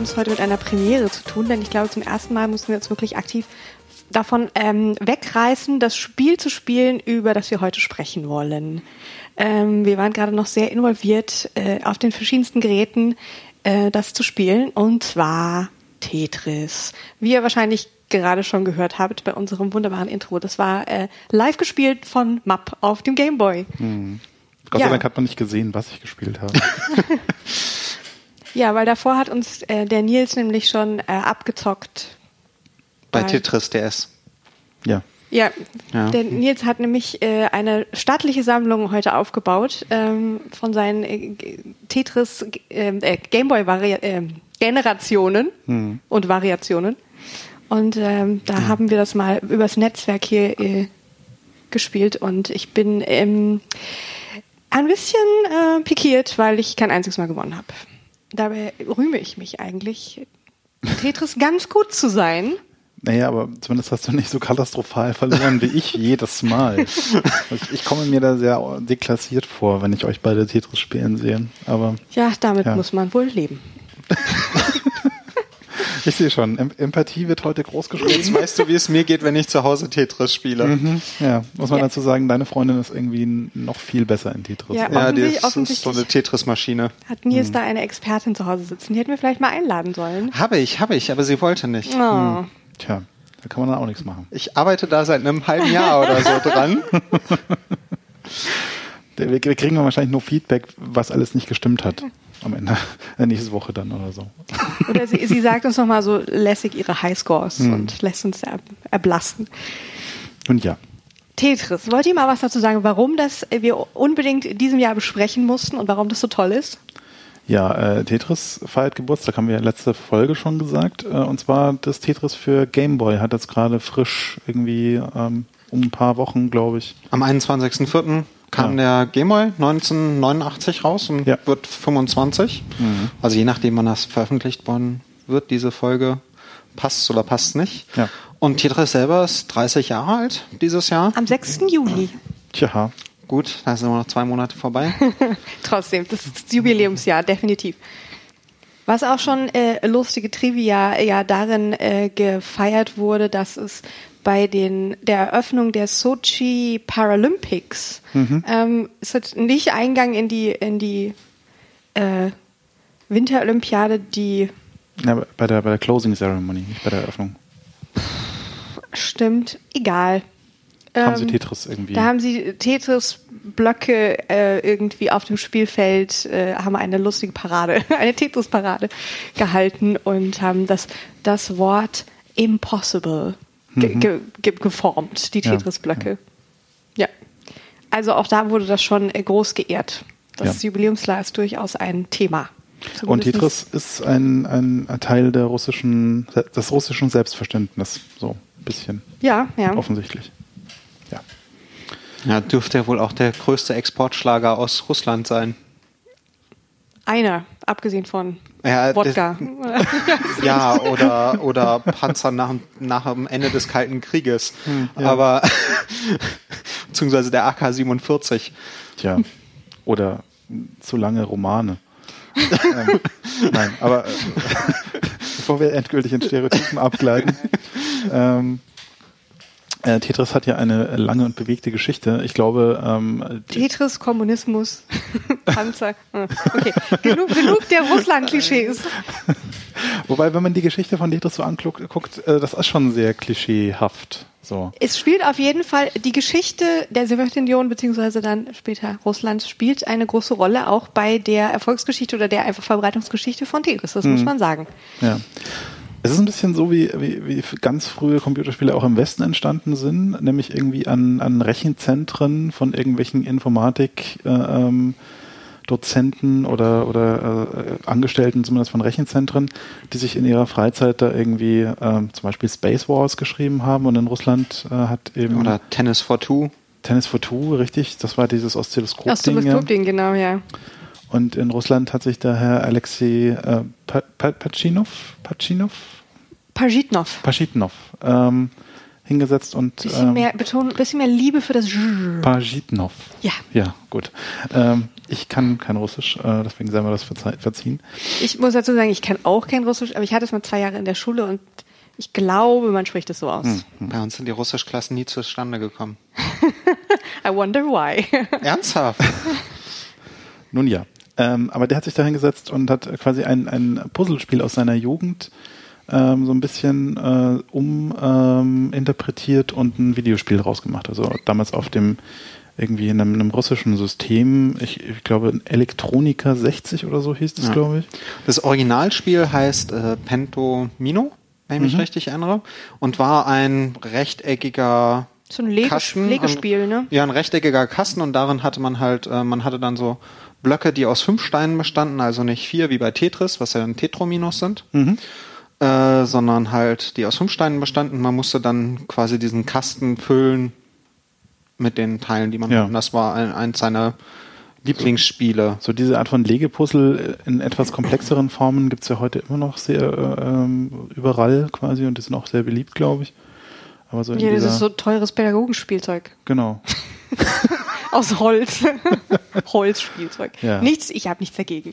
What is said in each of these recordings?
haben es heute mit einer Premiere zu tun, denn ich glaube, zum ersten Mal mussten wir uns wirklich aktiv davon ähm, wegreißen, das Spiel zu spielen, über das wir heute sprechen wollen. Ähm, wir waren gerade noch sehr involviert, äh, auf den verschiedensten Geräten äh, das zu spielen, und zwar Tetris. Wie ihr wahrscheinlich gerade schon gehört habt bei unserem wunderbaren Intro, das war äh, live gespielt von Map auf dem Game Boy. Hm. Gott sei Dank hat man nicht gesehen, was ich gespielt habe. ja, weil davor hat uns äh, der Nils nämlich schon äh, abgezockt. Bei Tetris DS. Ja. Ja, ja, der Nils hat nämlich äh, eine stattliche Sammlung heute aufgebaut ähm, von seinen äh, Tetris ähm, äh, Gameboy äh, Generationen hm. und Variationen. Und ähm, da ja. haben wir das mal übers Netzwerk hier äh, gespielt und ich bin ähm, ein bisschen äh, pikiert, weil ich kein einziges Mal gewonnen habe. Dabei rühme ich mich eigentlich, Tetris ganz gut zu sein. Naja, aber zumindest hast du nicht so katastrophal verloren wie ich jedes Mal. Ich, ich, komme mir da sehr deklassiert vor, wenn ich euch beide Tetris spielen sehe. Aber ja, damit ja. muss man wohl leben. Ich sehe schon, Empathie wird heute groß geschrieben. Jetzt weißt du, wie es mir geht, wenn ich zu Hause Tetris spiele. Mhm. Ja, muss man ja. dazu sagen, deine Freundin ist irgendwie noch viel besser in Tetris. Ja, ja die ist, ist so eine Tetris-Maschine. Hat Nils mhm. da eine Expertin zu Hause sitzen? Die hätten wir vielleicht mal einladen sollen. Habe ich, habe ich, aber sie wollte nicht. Oh. Mhm. Tja, da kann man dann auch nichts machen. Ich arbeite da seit einem halben Jahr oder so dran. wir kriegen wahrscheinlich nur Feedback, was alles nicht gestimmt hat am Ende, äh, nächste Woche dann oder so. Oder sie, sie sagt uns nochmal so lässig ihre Highscores hm. und lässt uns erblassen. Und ja. Tetris, wollt ihr mal was dazu sagen, warum das wir unbedingt in diesem Jahr besprechen mussten und warum das so toll ist? Ja, äh, Tetris feiert Geburtstag, haben wir ja letzte Folge schon gesagt. Äh, und zwar das Tetris für Game Boy hat jetzt gerade frisch irgendwie ähm, um ein paar Wochen, glaube ich. Am 21.04 kam ja. der Gmoy 1989 raus und ja. wird 25. Mhm. Also je nachdem, wann das veröffentlicht worden wird, diese Folge, passt oder passt nicht. Ja. Und Tetris selber ist 30 Jahre alt dieses Jahr. Am 6. Juni. Tja. Gut, da sind immer noch zwei Monate vorbei. Trotzdem, das ist das Jubiläumsjahr, definitiv. Was auch schon äh, lustige Trivia ja darin äh, gefeiert wurde, dass es bei den, der Eröffnung der Sochi Paralympics mhm. ähm, es hat nicht Eingang in die, in die äh, Winterolympiade, die ja, bei der, bei der Closing Ceremony, nicht bei der Eröffnung. Stimmt, egal. Haben sie ähm, Tetris irgendwie? Da haben sie Tetris-Blöcke äh, irgendwie auf dem Spielfeld, äh, haben eine lustige Parade, eine Tetris-Parade gehalten und haben das, das Wort Impossible ge mhm. ge ge geformt, die Tetris-Blöcke. Ja, ja. Also auch da wurde das schon äh, groß geehrt. Das ja. Jubiläumsjahr ist durchaus ein Thema. Und Tetris ist ein, ein Teil der russischen, des russischen Selbstverständnisses, so ein bisschen. Ja, ja. Offensichtlich. Ja. Ja, dürfte ja wohl auch der größte Exportschlager aus Russland sein. Einer, abgesehen von ja, Wodka. Das, ja, oder, oder Panzer nach, nach dem Ende des Kalten Krieges. Hm, ja. Aber, beziehungsweise der AK-47. Tja, oder zu lange Romane. ähm, nein, aber äh, bevor wir endgültig in Stereotypen abgleiten, ähm, äh, Tetris hat ja eine lange und bewegte Geschichte. Ich glaube. Ähm, Tetris, Kommunismus, Panzer. Ah, okay, genug, genug der Russland-Klischees. Wobei, wenn man die Geschichte von Tetris so anguckt, guckt, äh, das ist schon sehr klischeehaft. So. Es spielt auf jeden Fall die Geschichte der Sowjetunion beziehungsweise dann später Russlands spielt eine große Rolle auch bei der Erfolgsgeschichte oder der einfach Verbreitungsgeschichte von Tetris. Das hm. muss man sagen. Ja. Es ist ein bisschen so, wie, wie, wie ganz frühe Computerspiele auch im Westen entstanden sind, nämlich irgendwie an, an Rechenzentren von irgendwelchen Informatik. Äh, ähm, Dozenten oder, oder äh, Angestellten zumindest von Rechenzentren, die sich in ihrer Freizeit da irgendwie äh, zum Beispiel Space Wars geschrieben haben und in Russland äh, hat eben. Oder Tennis for Two. Tennis for Two, richtig. Das war dieses Oszilloskop-Ding. Oszilloskop-Ding, genau, ja. Und in Russland hat sich der Herr Alexei äh, Pachinov, Pachinov? Pajitnov. Pajitnov. Ähm, hingesetzt und bisschen ähm, mehr Beton, bisschen mehr Liebe für das Pajitnov. Ja. Ja, gut. Ähm, Ich kann kein Russisch, äh, deswegen sei mir das verziehen. Ich muss dazu sagen, ich kann auch kein Russisch, aber ich hatte es mal zwei Jahre in der Schule und ich glaube, man spricht es so aus. Hm. Bei uns sind die Russischklassen nie zustande gekommen. I wonder why. Ernsthaft? Nun ja. Ähm, aber der hat sich da hingesetzt und hat quasi ein, ein Puzzlespiel aus seiner Jugend ähm, so ein bisschen äh, uminterpretiert ähm, und ein Videospiel rausgemacht. Also damals auf dem irgendwie in einem, einem russischen System, ich, ich, glaube Elektronika 60 oder so hieß das, ja. glaube ich. Das Originalspiel heißt äh, Pentomino, wenn ich mich mhm. richtig erinnere, und war ein rechteckiger so ein Lege Kasten, Legespiel, ne? Ja, ein rechteckiger Kasten und darin hatte man halt, äh, man hatte dann so Blöcke, die aus fünf Steinen bestanden, also nicht vier wie bei Tetris, was ja ein Tetrominos sind, mhm. äh, sondern halt die aus fünf Steinen bestanden. Man musste dann quasi diesen Kasten füllen mit den Teilen, die man ja. hat. Und das war ein, eins seiner Lieblingsspiele. So diese Art von Legepuzzle in etwas komplexeren Formen gibt es ja heute immer noch sehr äh, überall quasi und die sind auch sehr beliebt, glaube ich. Aber so ja, das ist so teures Pädagogenspielzeug. Genau. Aus Holz. Holzspielzeug. Ja. Nichts, ich habe nichts dagegen.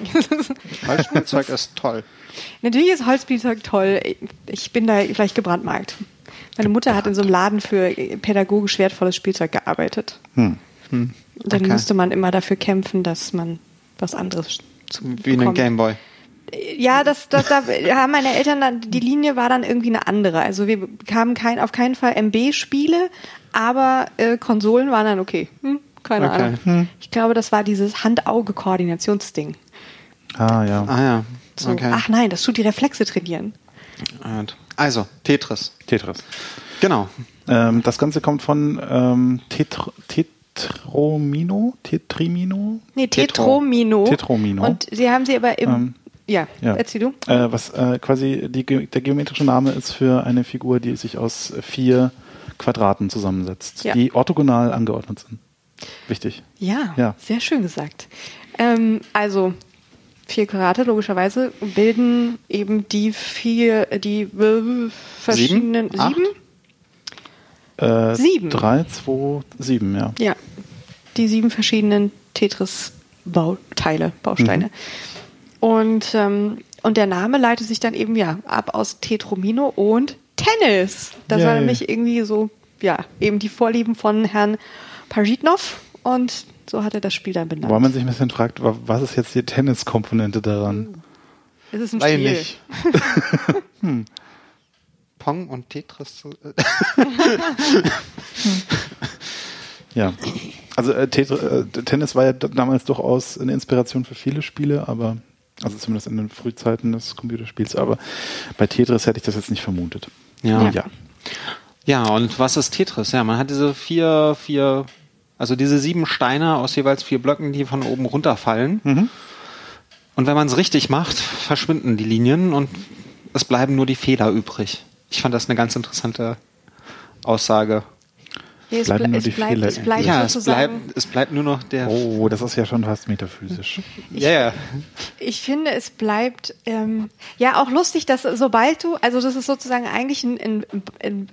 Holzspielzeug ist toll. Natürlich ist Holzspielzeug toll. Ich bin da vielleicht gebrandmarkt. Meine Mutter hat in so einem Laden für pädagogisch wertvolles Spielzeug gearbeitet. Hm. Hm. Dann okay. musste man immer dafür kämpfen, dass man was anderes zu Wie in einem Gameboy. Ja, das, das, da haben meine Eltern dann, die Linie war dann irgendwie eine andere. Also wir bekamen kein, auf keinen Fall MB-Spiele, aber äh, Konsolen waren dann okay. Hm, keine okay. Ahnung. Hm. Ich glaube, das war dieses Hand-Auge-Koordinationsding. Ah ja. Ah ja. So, okay. Ach nein, das tut die Reflexe trainieren. Also, Tetris. Tetris. Genau. Ähm, das Ganze kommt von ähm, Tetr Tetromino? Tetrimino? Nee, Tetromino. Tetromino. Und sie haben sie aber im. Ähm, ja, ja, erzähl du. Äh, was äh, quasi die, der geometrische Name ist für eine Figur, die sich aus vier Quadraten zusammensetzt, ja. die orthogonal angeordnet sind. Wichtig. Ja, ja. sehr schön gesagt. Ähm, also vier Quadrate logischerweise bilden eben die vier, die verschiedenen sieben. sieben? Äh, sieben. Drei, zwei, sieben, ja. Ja, die sieben verschiedenen Tetris-Bauteile, Bausteine. Mhm. Und, ähm, und der Name leitet sich dann eben ja ab aus Tetromino und Tennis. Das Yay. war nämlich irgendwie so, ja, eben die Vorlieben von Herrn Pajitnov und so hat er das Spiel dann benannt. Weil man sich ein bisschen fragt, was ist jetzt die Tenniskomponente daran? Es ist ein Weil Spiel. Nicht. hm. Pong und Tetris. ja. Also äh, äh, Tennis war ja damals durchaus eine Inspiration für viele Spiele, aber also zumindest in den Frühzeiten des Computerspiels, aber bei Tetris hätte ich das jetzt nicht vermutet. Ja. Ja, ja und was ist Tetris? Ja, man hat diese vier, vier, also diese sieben Steine aus jeweils vier Blöcken, die von oben runterfallen. Mhm. Und wenn man es richtig macht, verschwinden die Linien und es bleiben nur die Fehler übrig. Ich fand das eine ganz interessante Aussage. Nee, es, bleiben nur die bleibt, Fehler. Es bleibt ja, es bleibt, es bleibt nur noch der. Oh, das ist ja schon fast metaphysisch. Ja, yeah. Ich finde, es bleibt ähm, ja auch lustig, dass sobald du, also das ist sozusagen eigentlich ein, ein, ein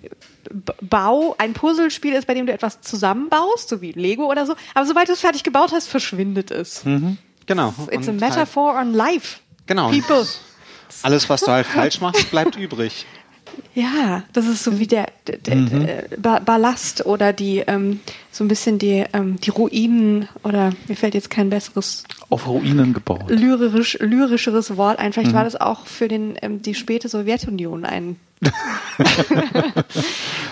Bau, ein Puzzlespiel ist, bei dem du etwas zusammenbaust, so wie Lego oder so. Aber sobald du es fertig gebaut hast, verschwindet es. Mhm. Genau. It's Und a metaphor halt, on life. Genau. People. Alles, was du halt falsch machst, bleibt übrig. Ja, das ist so wie der, der, mhm. der Ballast oder die ähm, so ein bisschen die, ähm, die Ruinen oder mir fällt jetzt kein besseres auf Ruinen gebaut lyrisch lyrischeres Wort ein. Vielleicht mhm. war das auch für den ähm, die späte Sowjetunion ein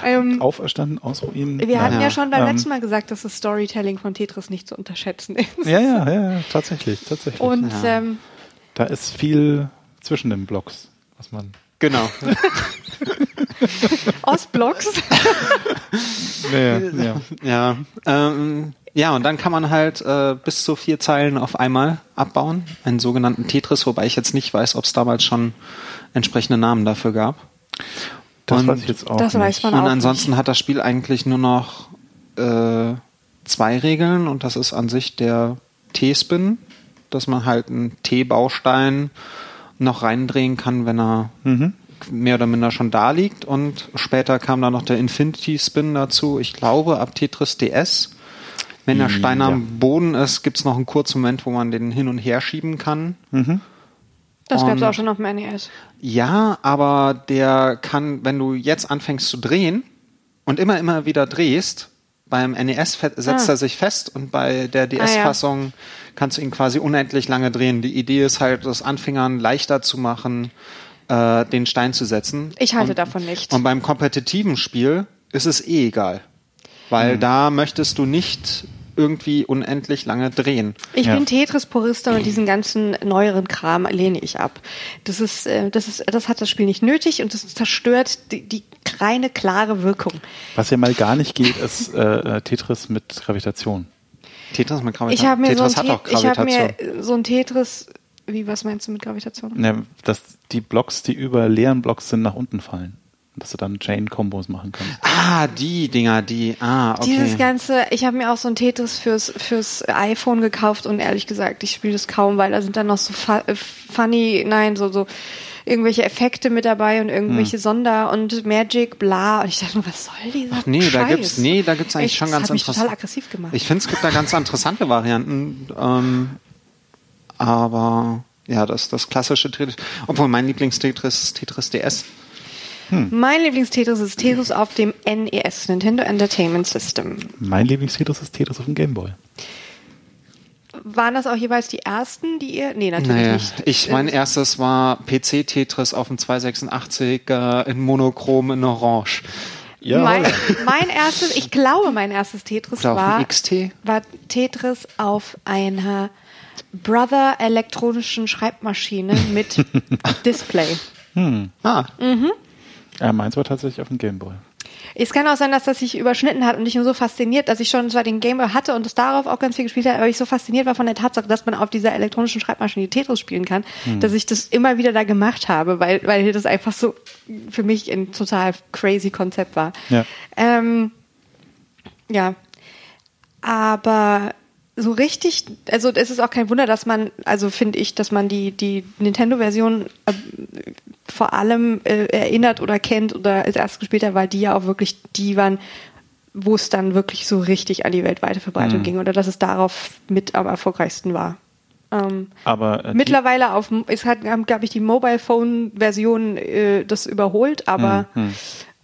ähm, Auferstanden aus Ruinen. Wir hatten ja, ja schon beim ähm, letzten Mal gesagt, dass das Storytelling von Tetris nicht zu unterschätzen ist. Ja, ja, ja, tatsächlich, tatsächlich. Und ja. ähm, da ist viel zwischen den Blocks, was man Genau. Ostblocks. ja, ja. Ja, ähm, ja, und dann kann man halt äh, bis zu vier Zeilen auf einmal abbauen. Einen sogenannten Tetris, wobei ich jetzt nicht weiß, ob es damals schon entsprechende Namen dafür gab. Das und, weiß ich jetzt auch das nicht. Weiß man und auch ansonsten nicht. hat das Spiel eigentlich nur noch äh, zwei Regeln und das ist an sich der T-Spin, dass man halt einen T-Baustein noch reindrehen kann, wenn er mhm. mehr oder minder schon da liegt. Und später kam dann noch der Infinity Spin dazu. Ich glaube, ab Tetris DS Wenn der Stein ja. am Boden ist, gibt es noch einen kurzen Moment, wo man den hin und her schieben kann. Mhm. Das gab es auch schon auf dem NES. Ja, aber der kann, wenn du jetzt anfängst zu drehen und immer, immer wieder drehst, beim NES setzt ah. er sich fest und bei der DS-Fassung ah, ja. kannst du ihn quasi unendlich lange drehen. Die Idee ist halt, das Anfängern leichter zu machen, äh, den Stein zu setzen. Ich halte und, davon nicht. Und beim kompetitiven Spiel ist es eh egal. Weil hm. da möchtest du nicht irgendwie unendlich lange drehen. Ich ja. bin Tetris-Purista und diesen ganzen neueren Kram lehne ich ab. Das ist, äh, das ist, das hat das Spiel nicht nötig und das zerstört die, die reine, klare Wirkung. Was ja mal gar nicht geht, ist äh, Tetris mit Gravitation. Tetris mit Gravitation? Ich habe mir, Tetris so hab mir so ein Tetris wie, was meinst du mit Gravitation? Ja, dass die Blocks, die über leeren Blocks sind, nach unten fallen dass du dann Chain-Kombos machen kannst. Ah, die Dinger, die, ah, okay. Dieses ganze, ich habe mir auch so ein Tetris fürs, fürs iPhone gekauft und ehrlich gesagt, ich spiele das kaum, weil da sind dann noch so äh, funny, nein, so, so irgendwelche Effekte mit dabei und irgendwelche hm. Sonder und Magic, bla. Und ich dachte nur, was soll dieser Ach, nee, Scheiß? da gibt's, nee, da gibt's eigentlich Echt, schon ganz interessant. total aggressiv gemacht. Ich finde, es gibt da ganz interessante Varianten, ähm, aber ja, das, das klassische Tetris, obwohl mein Lieblings-Tetris ist Tetris DS. Hm. Mein Lieblings-Tetris ist Tetris auf dem NES, Nintendo Entertainment System. Mein Lieblings-Tetris ist Tetris auf dem Game Boy. Waren das auch jeweils die ersten, die ihr? Nee, natürlich naja, nicht. Ich, mein erstes war PC-Tetris auf dem 286 äh, in Monochrom in Orange. Ja. Mein, mein, erstes, ich glaube, mein erstes Tetris war, XT? war Tetris auf einer Brother elektronischen Schreibmaschine mit Display. Hm. Ah. Mhm. Ja, meins war tatsächlich auf dem Gameboy. Es kann auch sein, dass das sich überschnitten hat und ich nur so fasziniert, dass ich schon zwar den Gameboy hatte und es darauf auch ganz viel gespielt habe, aber ich so fasziniert war von der Tatsache, dass man auf dieser elektronischen Schreibmaschine Tetris spielen kann, hm. dass ich das immer wieder da gemacht habe, weil, weil das einfach so für mich ein total crazy Konzept war. Ja. Ähm, ja. Aber so richtig, also es ist auch kein Wunder, dass man, also finde ich, dass man die, die Nintendo-Version äh, vor allem äh, erinnert oder kennt oder als erstes gespielt hat, weil die ja auch wirklich die waren, wo es dann wirklich so richtig an die weltweite Verbreitung mhm. ging oder dass es darauf mit am erfolgreichsten war. Ähm, aber äh, mittlerweile auf es hat glaube ich die Mobile Phone Version äh, das überholt, aber mhm.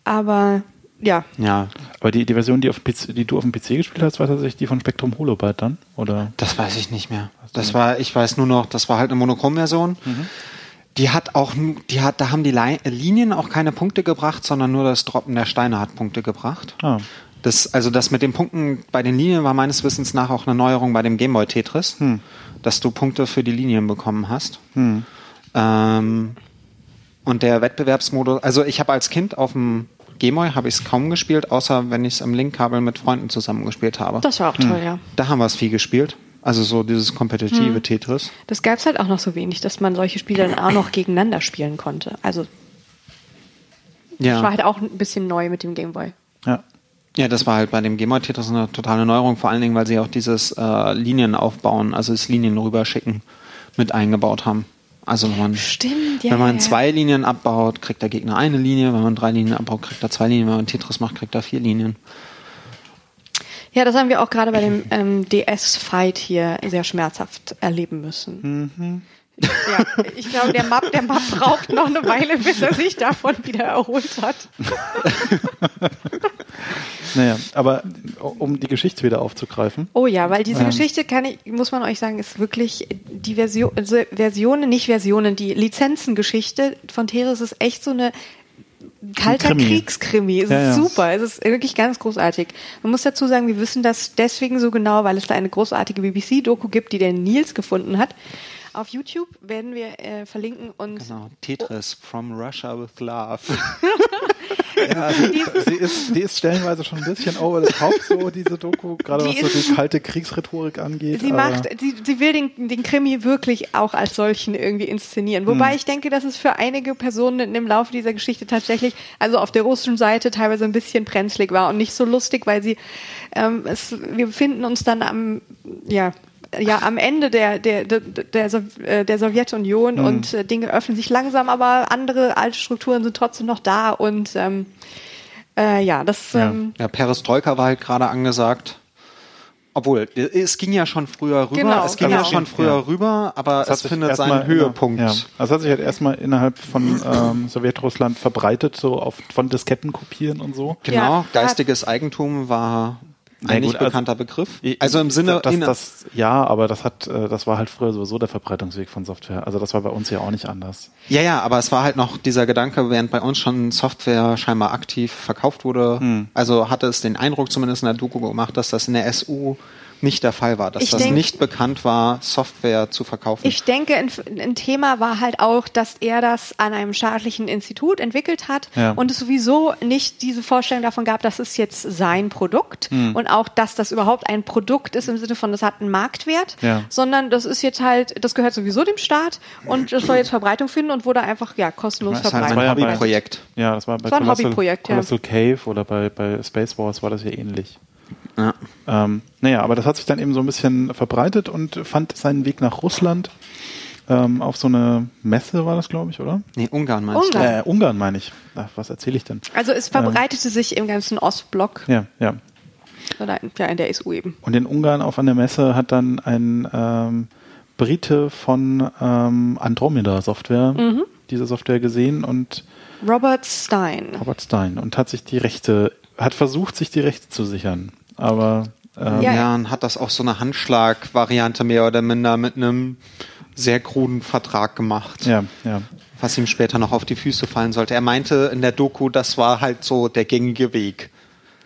aber ja. Ja. Aber die, die Version, die, auf PC, die du auf dem PC gespielt hast, war tatsächlich die von Spectrum Holobyte dann? Oder? Das weiß ich nicht mehr. Das war, ich weiß nur noch, das war halt eine Monochrom-Version. Mhm. Die hat auch, die hat, da haben die Linien auch keine Punkte gebracht, sondern nur das Droppen der Steine hat Punkte gebracht. Ah. Das, also das mit den Punkten bei den Linien war meines Wissens nach auch eine Neuerung bei dem Gameboy Tetris, hm. dass du Punkte für die Linien bekommen hast. Hm. Ähm, und der Wettbewerbsmodus, also ich habe als Kind auf dem Gameboy habe ich es kaum gespielt, außer wenn ich es am Linkkabel mit Freunden zusammengespielt habe. Das war auch toll, hm. ja. Da haben wir es viel gespielt. Also so dieses kompetitive hm. Tetris. Das gab es halt auch noch so wenig, dass man solche Spiele dann auch noch gegeneinander spielen konnte. Also ja. das war halt auch ein bisschen neu mit dem Gameboy. Ja. Ja, das war halt bei dem Gameboy Tetris eine totale Neuerung, vor allen Dingen, weil sie auch dieses äh, Linien aufbauen, also das Linien rüberschicken, mit eingebaut haben. Also wenn man, Stimmt, ja, wenn man zwei Linien abbaut, kriegt der Gegner eine Linie, wenn man drei Linien abbaut, kriegt er zwei Linien, wenn man Tetris macht, kriegt er vier Linien. Ja, das haben wir auch gerade bei dem ähm, DS-Fight hier sehr schmerzhaft erleben müssen. Mhm. Ja, ich glaube, der Map, der Map braucht noch eine Weile, bis er sich davon wieder erholt hat. naja, aber um die Geschichte wieder aufzugreifen. Oh ja, weil diese ähm, Geschichte kann ich, muss man euch sagen, ist wirklich die Version, also Versionen, nicht Versionen, die Lizenzengeschichte von Teres ist echt so eine kalter Krimi. Kriegskrimi. Es ja, ist ja. super. Es ist wirklich ganz großartig. Man muss dazu sagen, wir wissen das deswegen so genau, weil es da eine großartige BBC-Doku gibt, die der Nils gefunden hat. Auf YouTube werden wir äh, verlinken und. Genau, Tetris oh. from Russia with Love. ja, also, sie, ist, die ist stellenweise schon ein bisschen over the top, so diese Doku, gerade was so die kalte Kriegsrhetorik angeht. Sie macht, sie, sie will den, den Krimi wirklich auch als solchen irgendwie inszenieren. Wobei hm. ich denke, dass es für einige Personen im Laufe dieser Geschichte tatsächlich, also auf der russischen Seite teilweise ein bisschen brenzlig war und nicht so lustig, weil sie, ähm, es, wir befinden uns dann am, ja, ja am Ende der, der, der, der, äh, der Sowjetunion mhm. und äh, Dinge öffnen sich langsam, aber andere alte Strukturen sind trotzdem noch da und ähm, äh, ja, das. Ja. Ähm, ja, Perestroika war halt gerade angesagt. Obwohl, es ging ja schon früher rüber, Genau, es ging genau. ja schon früher Ja. rüber, aber Das es findet seinen Höhepunkt. Ja, also es hat sich halt erstmal innerhalb von ähm, Sowjetrussland verbreitet, so auf, von Disketten kopieren und so. Genau, Ja. geistiges Eigentum war ein nicht gut, also- bekannter Begriff. Also im Sinne, das, das, ja, aber das hat, äh, das war halt früher sowieso der Verbreitungsweg von Software. Also das war bei uns ja auch nicht anders. ja, ja, aber es war halt noch dieser Gedanke, während bei uns schon Software scheinbar aktiv verkauft wurde, Hm. also hatte es den Eindruck zumindest in der Doku gemacht, dass das in der SU nicht der Fall war, dass Ich das denk- nicht bekannt war, Software zu verkaufen. Ich denke, ein, ein Thema war halt auch, dass er das an einem staatlichen Institut entwickelt hat Ja. und es sowieso nicht diese Vorstellung davon gab, das ist jetzt sein Produkt Hm. und auch, dass das überhaupt ein Produkt ist im Sinne von, das hat einen Marktwert, Ja. sondern das ist jetzt halt, das gehört sowieso dem Staat und das soll jetzt Verbreitung finden und wurde einfach ja kostenlos Das verbreitet. ein war bei- Hobbyprojekt. Ja, das war bei Das war ein Colossal, Hobbyprojekt, ja. Colossal Cave oder bei, bei Space Wars war das ja ähnlich. Ja. Ähm, naja, aber das hat sich dann eben so ein bisschen verbreitet und fand seinen Weg nach Russland. Ähm, auf so eine Messe war das, glaube ich, oder? Nee, Ungarn meinst Ungarn. Äh, Ungarn meine ich. Ach, was erzähle ich denn? Also es verbreitete sich im ganzen Ostblock Ja, ja. oder ja, in der SU eben. Und in Ungarn auf einer Messe hat dann ein ähm, Brite von ähm, Andromeda Software Mhm. diese Software gesehen und Robert Stein. Robert Stein und hat sich die Rechte, hat versucht, sich die Rechte zu sichern. Aber ähm, Ja. Ja, und hat das auch so eine Handschlag-Variante mehr oder minder mit einem sehr kruden Vertrag gemacht, ja, ja. was ihm später noch auf die Füße fallen sollte. Er meinte in der Doku, das war halt so der gängige Weg.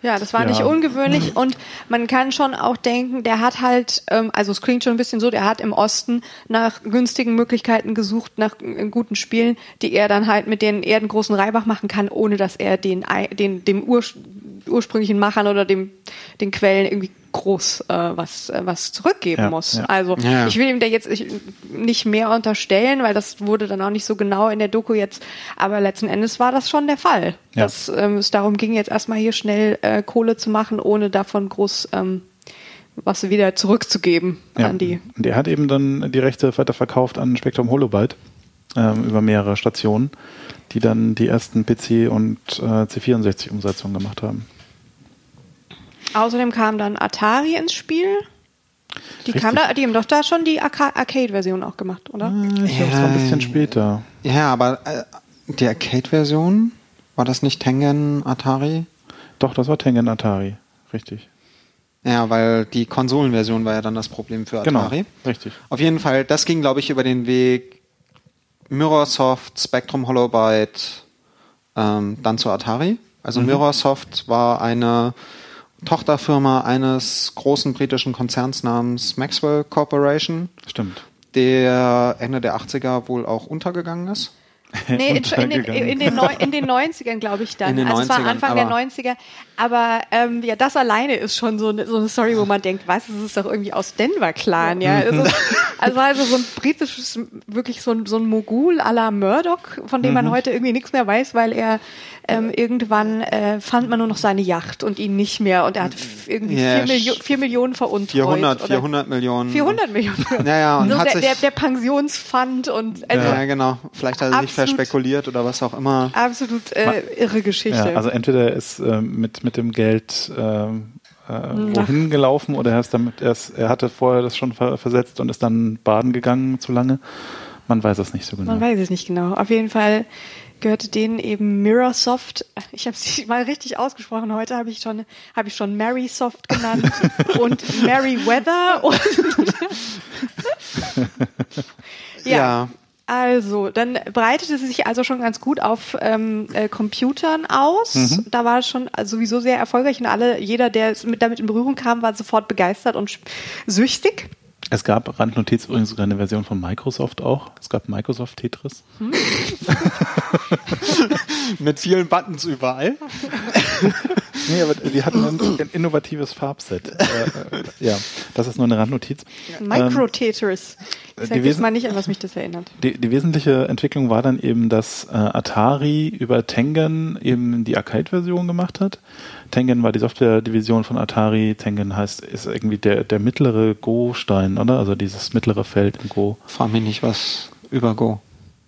Ja, das war Ja. nicht ungewöhnlich und man kann schon auch denken, der hat halt, ähm, also es klingt schon ein bisschen so, der hat im Osten nach günstigen Möglichkeiten gesucht, nach äh, guten Spielen, die er dann halt mit denen er einen großen Reibach machen kann, ohne dass er den, den dem Ur, ursprünglichen Machern oder dem den Quellen irgendwie groß äh, was äh, was zurückgeben Ja, muss. ja. Also Ja. ich will ihm da jetzt ich, nicht mehr unterstellen, weil das wurde dann auch nicht so genau in der Doku jetzt, aber letzten Endes war das schon der Fall, Ja. dass ähm, es darum ging, jetzt erstmal hier schnell äh, Kohle zu machen, ohne davon groß ähm, was wieder zurückzugeben ja. an die. Und er hat eben dann die Rechte weiterverkauft an Spectrum Holobyte ähm, über mehrere Stationen, die dann die ersten PC- und äh, C64-Umsetzungen gemacht haben. Außerdem kam dann Atari ins Spiel. Die Richtig. kam da, die haben doch da schon die Arca Arcade-Version auch gemacht, oder? Ich glaube, es war ein bisschen später. Ja, aber äh, die Arcade-Version, war das nicht Tengen Atari? Doch, das war Tengen Atari. Richtig. Ja, weil die Konsolenversion war ja dann das Problem für Atari. Genau. Richtig. Auf jeden Fall, das ging, glaube ich, über den Weg Mirrorsoft, Spectrum Holobyte, ähm, dann zu Atari. Also Mhm. Mirrorsoft war eine Tochterfirma eines großen britischen Konzerns namens Maxwell Corporation, Stimmt. der Ende der 80er wohl auch untergegangen ist. Nee, in, in, den, in, den, Neu in den 90ern, glaube ich, dann. Also es war 90ern, Anfang der aber- 90er. Aber ähm, ja, das alleine ist schon so eine, so eine Story, wo man denkt, was, das ist doch irgendwie aus Denver Clan, ja. Es also, also so ein britisches, wirklich so ein, so ein Mogul à la Murdoch, von dem Mhm. man heute irgendwie nichts mehr weiß, weil er ähm, irgendwann äh, fand man nur noch seine Yacht und ihn nicht mehr und er hat irgendwie Ja, vier, Milio vier Millionen veruntreut. 400, oder 400 Millionen. 400 Millionen. Ja, ja, und so hat der, sich- der, der Pensionsfund und also Ja, genau. Vielleicht hat er sich verspekuliert oder was auch immer. absolut äh, irre Geschichte. Ja, also entweder er ist ähm, mit, mit dem Geld äh, wohin gelaufen oder er, ist damit, er, ist, er hatte vorher das schon ver versetzt und ist dann baden gegangen zu lange. Man weiß es nicht so genau. Man weiß es nicht genau. Auf jeden Fall gehörte denen eben Mirrorsoft. Ich habe sie mal richtig ausgesprochen. Heute habe ich schon habe ich schon Marysoft genannt und Merryweather und ja. Ja. Also, dann breitete sie sich also schon ganz gut auf ähm, äh, Computern aus. Mhm. Da war es schon also sowieso sehr erfolgreich und alle, jeder, der es mit, damit in Berührung kam, war sofort begeistert und süchtig. Es gab Randnotiz übrigens sogar eine Version von Microsoft auch. Es gab Microsoft Tetris. Mit vielen Buttons überall. Nee, aber die hatten ein, ein innovatives Farbset. äh, äh, ja, das ist nur eine Randnotiz. Micro-Tetris. Ich die sag jetzt mal nicht, an was mich das erinnert. Die, die wesentliche Entwicklung war dann eben, dass äh, Atari über Tengen eben die Arcade-Version gemacht hat. Tengen war die Software-Division von Atari. Tengen heißt, ist irgendwie der, der mittlere Go-Stein, oder? Also dieses mittlere Feld im Go. Frag mich nicht was über Go.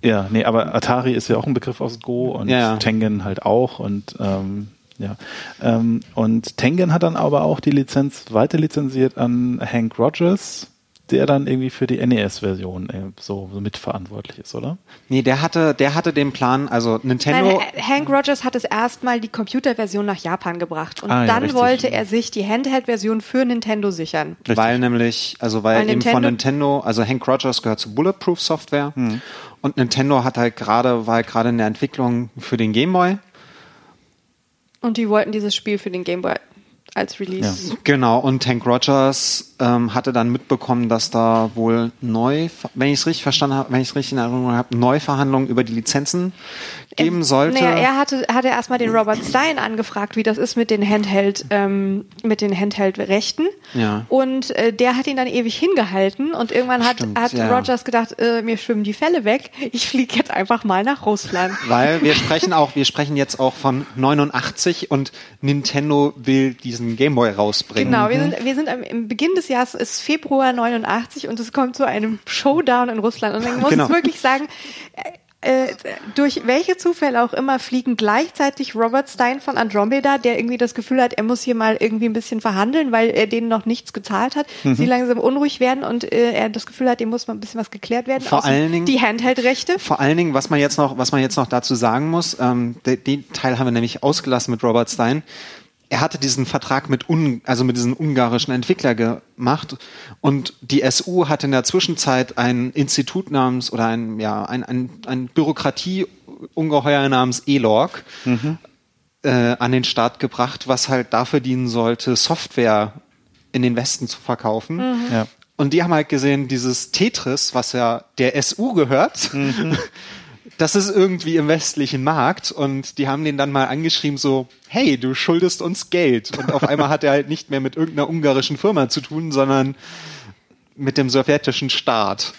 Ja, nee, aber Atari ist ja auch ein Begriff aus Go und Ja, ja. Tengen halt auch und ähm, Ja. Ähm, und Tengen hat dann aber auch die Lizenz weiter lizenziert an Hank Rogers, der dann irgendwie für die NES-Version äh, so, so mitverantwortlich ist, oder? Nee, der hatte, der hatte den Plan, also Nintendo. Nein, Hank Rogers hat es erstmal die Computerversion nach Japan gebracht und Ah, ja, dann richtig. wollte er sich die Handheld-Version für Nintendo sichern. Weil nämlich, also weil, Weil eben von Nintendo- Nintendo, also Hank Rogers gehört zu Bulletproof Software und Nintendo hat halt gerade, war halt gerade in der Entwicklung für den Game Boy. Und die wollten dieses Spiel für den Game Boy als Release. Genau, und Hank Rogers ähm, hatte dann mitbekommen, dass da wohl neu, wenn ich es richtig verstanden habe, wenn ich es richtig in Erinnerung habe, Neuverhandlungen über die Lizenzen geben sollte. Naja, er hatte, hatte erstmal den Robert Stein angefragt, wie das ist mit den Handheld, ähm, mit den Handheld-Rechten. Ja. Und äh, der hat ihn dann ewig hingehalten und irgendwann hat, Stimmt, hat ja. Rogers gedacht, äh, mir schwimmen die Fälle weg, ich fliege jetzt einfach mal nach Russland. Weil wir sprechen auch, wir sprechen jetzt auch von 89 und Nintendo will diesen Game Boy rausbringen. Genau, wir sind, wir sind am, im Beginn des Jahres, ist Februar 89 und es kommt zu einem Showdown in Russland. Und man muss Genau. wirklich sagen, äh, äh, durch welche Zufälle auch immer fliegen gleichzeitig Robert Stein von Andromeda, der irgendwie das Gefühl hat, er muss hier mal irgendwie ein bisschen verhandeln, weil er denen noch nichts gezahlt hat, Mhm. sie langsam unruhig werden und äh, er das Gefühl hat, dem muss mal ein bisschen was geklärt werden. Vor allen Dingen- die Handheld-Rechte. Vor allen Dingen, was man jetzt noch, was man jetzt noch dazu sagen muss, ähm, de- den Teil haben wir nämlich ausgelassen mit Robert Stein. Er hatte diesen Vertrag mit un, also mit diesem ungarischen Entwickler gemacht und die SU hat in der Zwischenzeit ein Institut namens oder ein ja ein ein, ein Bürokratieungeheuer namens ELOG äh, an den Start gebracht, was halt dafür dienen sollte, Software in den Westen zu verkaufen. Ja. Und die haben halt gesehen, dieses Tetris, was ja der SU gehört, das ist irgendwie im westlichen Markt. Und die haben den dann mal angeschrieben, so, hey, du schuldest uns Geld. Und auf einmal hat er halt nicht mehr mit irgendeiner ungarischen Firma zu tun, sondern mit dem sowjetischen Staat.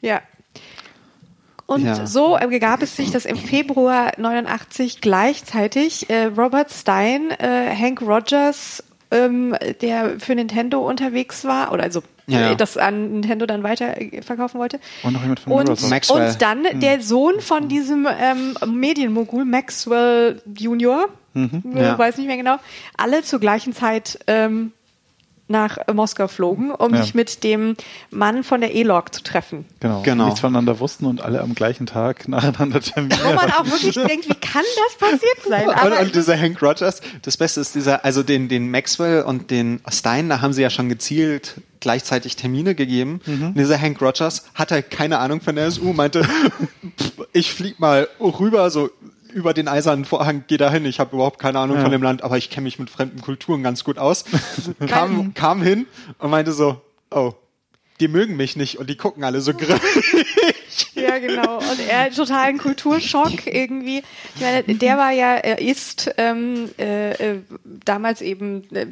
Ja. Und Ja. so äh, gab es sich, dass im Februar 89 gleichzeitig äh, Robert Stein, äh, Hank Rogers, ähm, der für Nintendo unterwegs war, oder also Ja, das an Nintendo dann weiter verkaufen wollte. Und noch jemand von Und, Microsoft. Maxwell. und dann der Sohn von diesem ähm, Medienmogul Maxwell Junior, äh, Ja. weiß nicht mehr genau, alle zur gleichen Zeit ähm, nach Moskau flogen, um Ja. sich mit dem Mann von der E-Log zu treffen. Genau. Genau. Nichts voneinander wussten und alle am gleichen Tag nacheinander terminiert. Wo man auch wirklich denkt, wie kann das passiert sein? Und, Aber und dieser Hank Rogers, das Beste ist dieser, also den, den Maxwell und den Stein, da haben sie ja schon gezielt gleichzeitig Termine gegeben. Und dieser Hank Rogers hat halt keine Ahnung von der SU, meinte, "Pff, ich flieg mal rüber, so über den eisernen Vorhang, geh da hin, ich habe überhaupt keine Ahnung Ja. von dem Land, aber ich kenne mich mit fremden Kulturen ganz gut aus. kam, kam hin und meinte so, oh, die mögen mich nicht und die gucken alle so grimmig. Ja, genau. Und er totalen Kulturschock irgendwie. Ich meine, der war ja, er ist ähm, äh, äh, damals eben äh,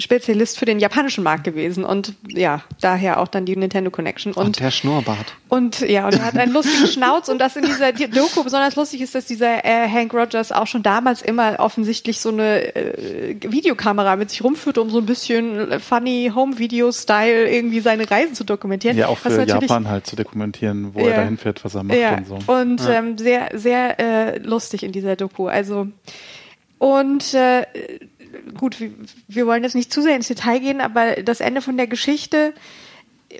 Spezialist für den japanischen Markt gewesen und ja, daher auch dann die Nintendo Connection. Und, Und der Schnurrbart. und ja, und er hat einen lustigen Schnauz und das in dieser Doku besonders lustig ist, dass dieser äh, Hank Rogers auch schon damals immer offensichtlich so eine äh, Videokamera mit sich rumführte, um so ein bisschen funny Home Video Style irgendwie seine Reisen zu dokumentieren. Ja, auch für Japan halt zu dokumentieren, wo Ja. er dahin fährt, was er macht ja. und so. Und ähm, sehr, sehr äh, lustig in dieser Doku. Also und äh, gut, wir, wir wollen jetzt nicht zu sehr ins Detail gehen, aber das Ende von der Geschichte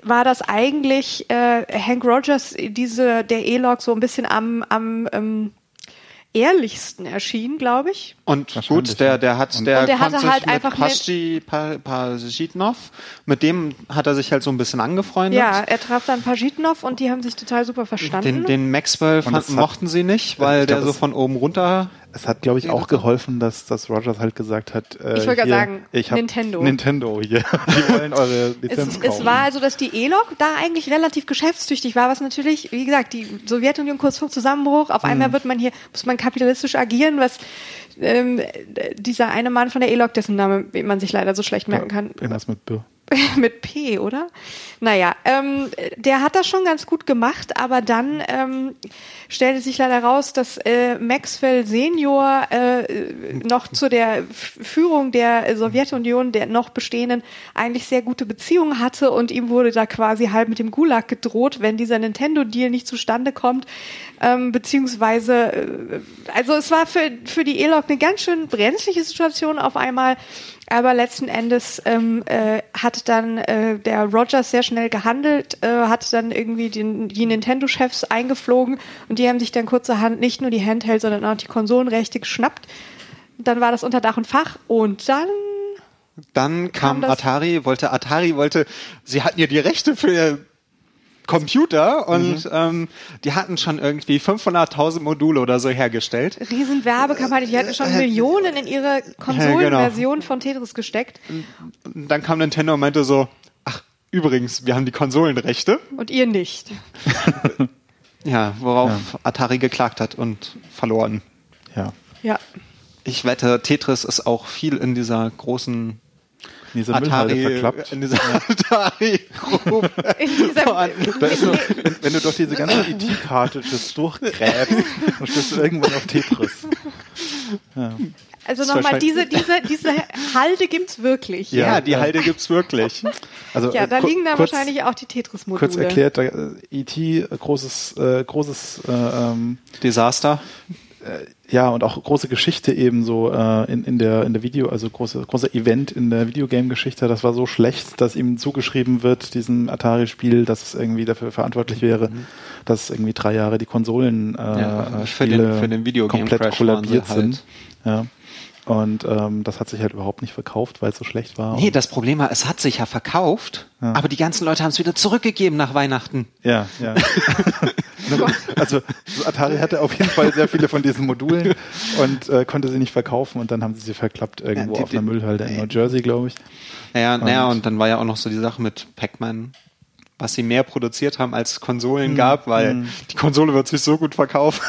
war das eigentlich äh, Hank Rogers diese der E-Log so ein bisschen am am ähm, ehrlichsten erschien, glaube ich. Und gut, der, der hat, Und- der, Und der konnte hatte sich halt mit einfach Paschi, pa, Pasitnov, mit dem hat er sich halt so ein bisschen angefreundet. Ja, er traf dann Pajitnov und die haben sich total super verstanden. Den, den Maxwell fand, mochten sie nicht, weil der so von oben runter. Es hat, glaube ich, auch geholfen, dass, dass Rogers halt gesagt hat, äh, Ich wollte gerade sagen, ich Nintendo. Nintendo hier. Die wollen eure Lizenz Es, kaufen. es war also, dass die E-Log da eigentlich relativ geschäftstüchtig war, was natürlich, wie gesagt, die Sowjetunion kurz vor Zusammenbruch, auf Mhm. einmal wird man hier, muss man kapitalistisch agieren, was ähm, dieser eine Mann von der E-Log, dessen Name man sich leider so schlecht merken kann, Irgendwas mit B. mit P, oder? Naja, ähm, der hat das schon ganz gut gemacht, aber dann ähm, stellte sich leider raus, dass äh, Maxwell Senior äh, noch zu der Führung der Sowjetunion, der noch bestehenden, eigentlich sehr gute Beziehungen hatte und ihm wurde da quasi halb mit dem Gulag gedroht, wenn dieser Nintendo-Deal nicht zustande kommt. Ähm, beziehungsweise, äh, also es war für, für die ELOC eine ganz schön brenzliche Situation auf einmal. Aber letzten Endes ähm, äh, hat dann äh, der Rogers sehr schnell gehandelt, äh, hat dann irgendwie den, die Nintendo-Chefs eingeflogen und die haben sich dann kurzerhand nicht nur die Handheld, sondern auch die Konsolenrechte geschnappt. Dann war das unter Dach und Fach und dann dann kam, kam Atari, wollte Atari wollte, sie hatten ja die Rechte für Computer und mhm. ähm, die hatten schon irgendwie 500.000 Module oder so hergestellt. Riesen Werbekampagne, die hatten schon äh, Millionen in ihre Konsolenversion genau. von Tetris gesteckt. Und dann kam Nintendo und meinte so, ach, übrigens, wir haben die Konsolenrechte. Und ihr nicht. ja, worauf ja. Atari geklagt hat und verloren. Ja. Ja. Ich wette, Tetris ist auch viel in dieser großen in dieser Atari, verklappt. In dieser Atari-Gruppe. so, wenn, wenn, du doch diese ganzen ET-Cartridges durchgräbst, dann stößt du irgendwann auf Tetris. Ja. Also nochmal, diese, diese, diese Halde gibt's wirklich. Ja, ja die. Halde gibt's wirklich. Also, ja, da liegen dann wahrscheinlich auch die Tetris-Module. Kurz erklärt, äh, E.T., großes, äh, großes äh, ähm, Desaster. Äh, ja, und auch große Geschichte eben so äh, in, in der in der Video, also große große Event in der Videogame-Geschichte. Das war so schlecht, dass ihm zugeschrieben wird, diesem Atari-Spiel, dass es irgendwie dafür verantwortlich wäre, mhm. dass irgendwie drei Jahre die Konsolen äh, ja, für den, für den komplett kollabiert halt. sind. Ja. Und ähm, das hat sich halt überhaupt nicht verkauft, weil es so schlecht war. Nee, das Problem war, es hat sich ja verkauft, ja. aber die ganzen Leute haben es wieder zurückgegeben nach Weihnachten. Ja, ja. also Atari hatte auf jeden Fall sehr viele von diesen Modulen und äh, konnte sie nicht verkaufen und dann haben sie sie verklappt irgendwo ja, die, auf einer Müllhalde in New Jersey, glaube ich. Naja, naja, und dann war ja auch noch so die Sache mit Pac-Man was sie mehr produziert haben als Konsolen mhm. gab, weil mhm. die Konsole wird sich so gut verkaufen.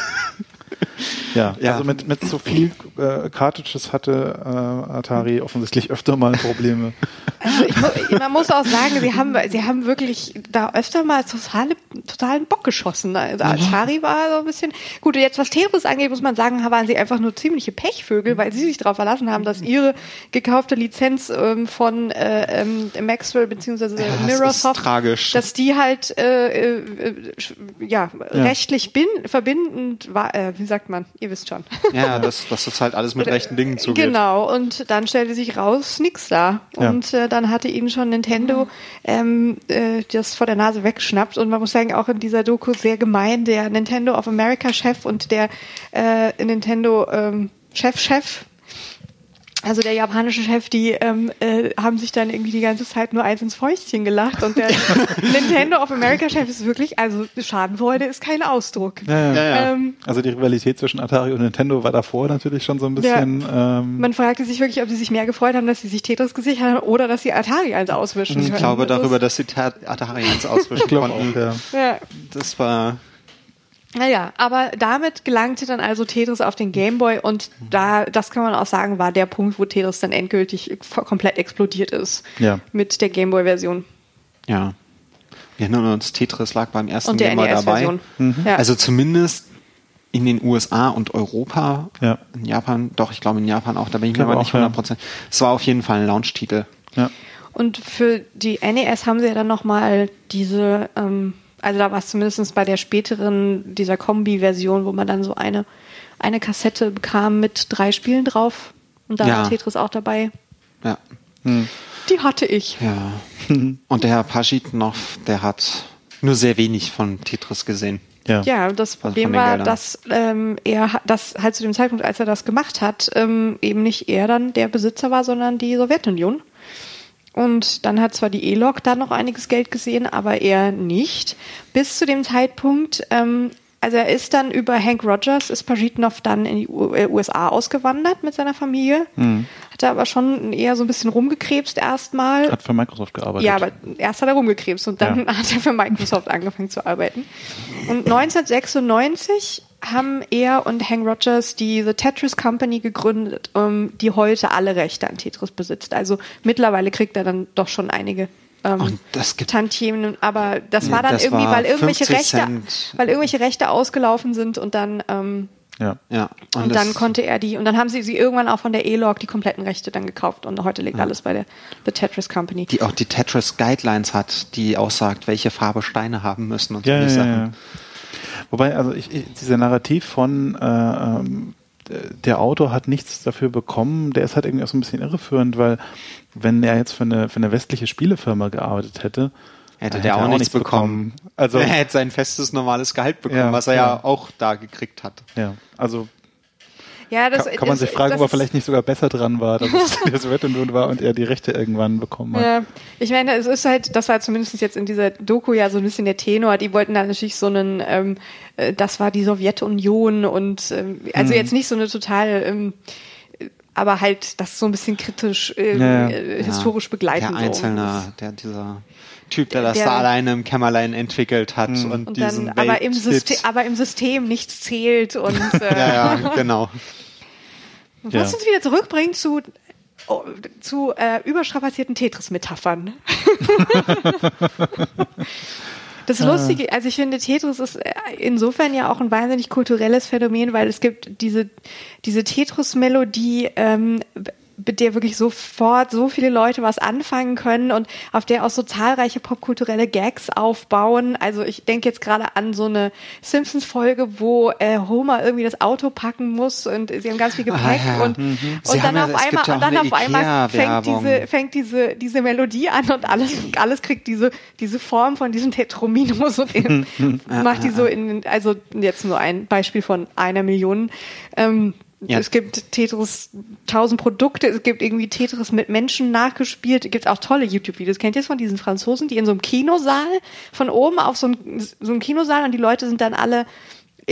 Ja, ja, also mit, mit so viel äh, Cartridges hatte äh, Atari offensichtlich öfter mal Probleme. Also ich, man muss auch sagen, sie haben, sie haben wirklich da öfter mal totale, totalen Bock geschossen. Also Atari war so ein bisschen, gut, jetzt was Tetris angeht, muss man sagen, waren sie einfach nur ziemliche Pechvögel, weil sie sich darauf verlassen haben, dass ihre gekaufte Lizenz ähm, von äh, ähm, Maxwell bzw. Ja, Mirrorsoft, dass die halt äh, äh, ja, ja, rechtlich bin, verbindend war, äh, sagt man, ihr wisst schon. Ja, dass, dass das halt alles mit rechten Dingen zugeht. Genau, und dann stellte sich raus, nix da. Und ja. äh, dann hatte ihnen schon Nintendo ähm, äh, das vor der Nase weggeschnappt. Und man muss sagen, auch in dieser Doku sehr gemein, der Nintendo of America Chef und der äh, Nintendo ähm, Chef Chef also der japanische Chef, die ähm, äh, haben sich dann irgendwie die ganze Zeit nur eins ins Fäustchen gelacht und der Nintendo of America Chef ist wirklich, also Schadenfreude ist kein Ausdruck. Ja, ja. Ja, ähm, also die Rivalität zwischen Atari und Nintendo war davor natürlich schon so ein bisschen. Ähm, man fragte sich wirklich, ob sie sich mehr gefreut haben, dass sie sich Tetris gesichert haben oder dass sie Atari eins auswischen. Ich können. glaube darüber, dass sie Atari eins auswischen konnten. Auch, ja. Das war naja, aber damit gelangte dann also Tetris auf den Gameboy und da, das kann man auch sagen, war der Punkt, wo Tetris dann endgültig komplett explodiert ist. Ja. Mit der Gameboy-Version. Ja. Wir erinnern uns, Tetris lag beim ersten Gameboy dabei. Mhm. Ja. Also zumindest in den USA und Europa. Ja. In Japan, doch, ich glaube in Japan auch, da bin ich mir aber nicht 100%. Es war auf jeden Fall ein Launch-Titel. Ja. Und für die NES haben sie ja dann nochmal diese, ähm, also da war es zumindest bei der späteren, dieser Kombi-Version, wo man dann so eine, eine Kassette bekam mit drei Spielen drauf. Und da ja. war Tetris auch dabei. Ja. Hm. Die hatte ich. Ja. Und der Herr Pajitnov, der hat nur sehr wenig von Tetris gesehen. Ja, ja das Problem war, dass ähm, er das halt zu dem Zeitpunkt, als er das gemacht hat, ähm, eben nicht er dann der Besitzer war, sondern die Sowjetunion. Und dann hat zwar die E-Log da noch einiges Geld gesehen, aber er nicht. Bis zu dem Zeitpunkt, ähm, also er ist dann über Hank Rogers, ist Pajitnov dann in die USA äh, ausgewandert mit seiner Familie. Mhm. Hat er aber schon eher so ein bisschen rumgekrebst erstmal. Hat für Microsoft gearbeitet. Ja, aber erst hat er rumgekrebst und dann ja. hat er für Microsoft angefangen zu arbeiten. Und 1996 haben er und Hank Rogers die The Tetris Company gegründet, die heute alle Rechte an Tetris besitzt. Also mittlerweile kriegt er dann doch schon einige ähm, das gibt- Tantiemen, aber das Nee, war dann das irgendwie, war weil irgendwelche 50 Rechte, Cent. weil irgendwelche Rechte ausgelaufen sind und dann ähm, Ja. Ja. und, das- dann konnte er die und dann haben sie sie irgendwann auch von der E-Log die kompletten Rechte dann gekauft und heute liegt alles bei der The Tetris Company. die auch die Tetris Guidelines hat, die aussagt, welche Farbe Steine haben müssen und Ja, ja, solche ja, Sachen. ja. Wobei, also ich, ich, dieser Narrativ von äh, ähm, der Autor hat nichts dafür bekommen, der ist halt irgendwie auch so ein bisschen irreführend, weil wenn er jetzt für eine, für eine westliche Spielefirma gearbeitet hätte, Hätte der auch, nichts bekommen. Also er hätte sein festes normales Gehalt bekommen, Ja, was er ja. ja auch da gekriegt hat. ja, also Ja, das kann, kann man sich fragen, ob er vielleicht nicht sogar besser dran war, dass es der Sowjetunion war und er die Rechte irgendwann bekommen hat. Ja, ich meine, es ist halt, das war zumindest jetzt in dieser Doku ja so ein bisschen der Tenor. Die wollten dann natürlich so einen, ähm, äh, das war die Sowjetunion und ähm, Mhm. also jetzt nicht so eine total, ähm, äh, aber halt das so ein bisschen kritisch, ähm, Ja, ja. äh, historisch begleitend. Der so. Einzelne, der dieser Typ, der das Der- da alleine im Kämmerlein entwickelt hat und, Und diesen dann, aber im. System, aber im System nichts zählt und äh, Ja, ja, genau. was Ja. uns wieder zurückbringt zu oh, zu äh, überstrapazierten Tetris-Metaphern. Das Lustige, also ich finde, Tetris ist äh, insofern ja auch ein wahnsinnig kulturelles Phänomen, weil es gibt diese, diese Tetris-Melodie, ähm, mit der wirklich sofort so viele Leute was anfangen können und auf der auch so zahlreiche popkulturelle Gags aufbauen. Also ich denke jetzt gerade an so eine Simpsons-Folge, wo äh, Homer irgendwie das Auto packen muss und sie haben ganz viel Gepäck Ah, ja. und, Mhm. und dann ja- auf einmal, und dann auf einmal fängt diese, fängt diese, diese Melodie an und alles, alles kriegt diese, diese Form von diesen Tetrominos und eben macht die so in, also jetzt nur ein Beispiel von einer Million. Ähm, Ja. Es gibt Tetris tausend Produkte, es gibt irgendwie Tetris mit Menschen nachgespielt, es gibt auch tolle YouTube-Videos. Kennt ihr es von diesen Franzosen, die in so einem Kinosaal von oben auf so einem, so einem Kinosaal und die Leute sind dann alle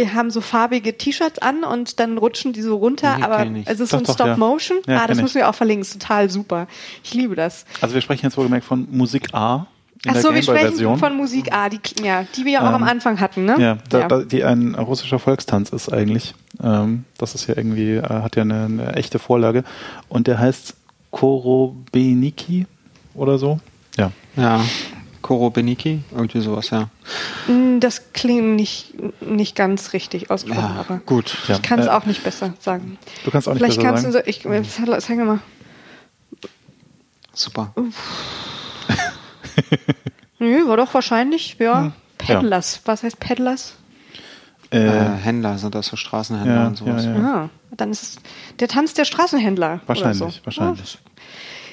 haben so farbige T-Shirts an und dann rutschen die so runter, Nee, aber es ist so Doch, ein doch, ja. Stop-Motion. Ja, ah, das müssen wir auch verlinken, ist total super. Ich liebe das. Also wir sprechen jetzt wohlgemerkt von Musik A in Ach der so, wir sprechen Gameboy-Version. von Musik A, die, ja, die wir ja auch am Ähm, Anfang hatten, ne? Ja, da, Da, die ein russischer Volkstanz ist eigentlich. Ähm, das ist ja irgendwie, äh, hat ja eine, eine echte Vorlage. Und der heißt Korobeniki oder so. Ja. Ja. Koro Beniki, irgendwie sowas, ja. Mm, Das klingt nicht, nicht ganz richtig ausgesprochen, Ja, aber gut. ich Ja. kann es Äh, auch nicht besser sagen. Du kannst auch nicht Vielleicht besser kannst sagen. du so, ich, sag mal. Super. Nö, war doch wahrscheinlich, ja, Hm. Peddlers. Was heißt Peddlers? Äh, äh, Händler sind das so Straßenhändler Ja, und sowas. ja, ja. Ah, dann ist es der Tanz der Straßenhändler. wahrscheinlich, oder so. wahrscheinlich.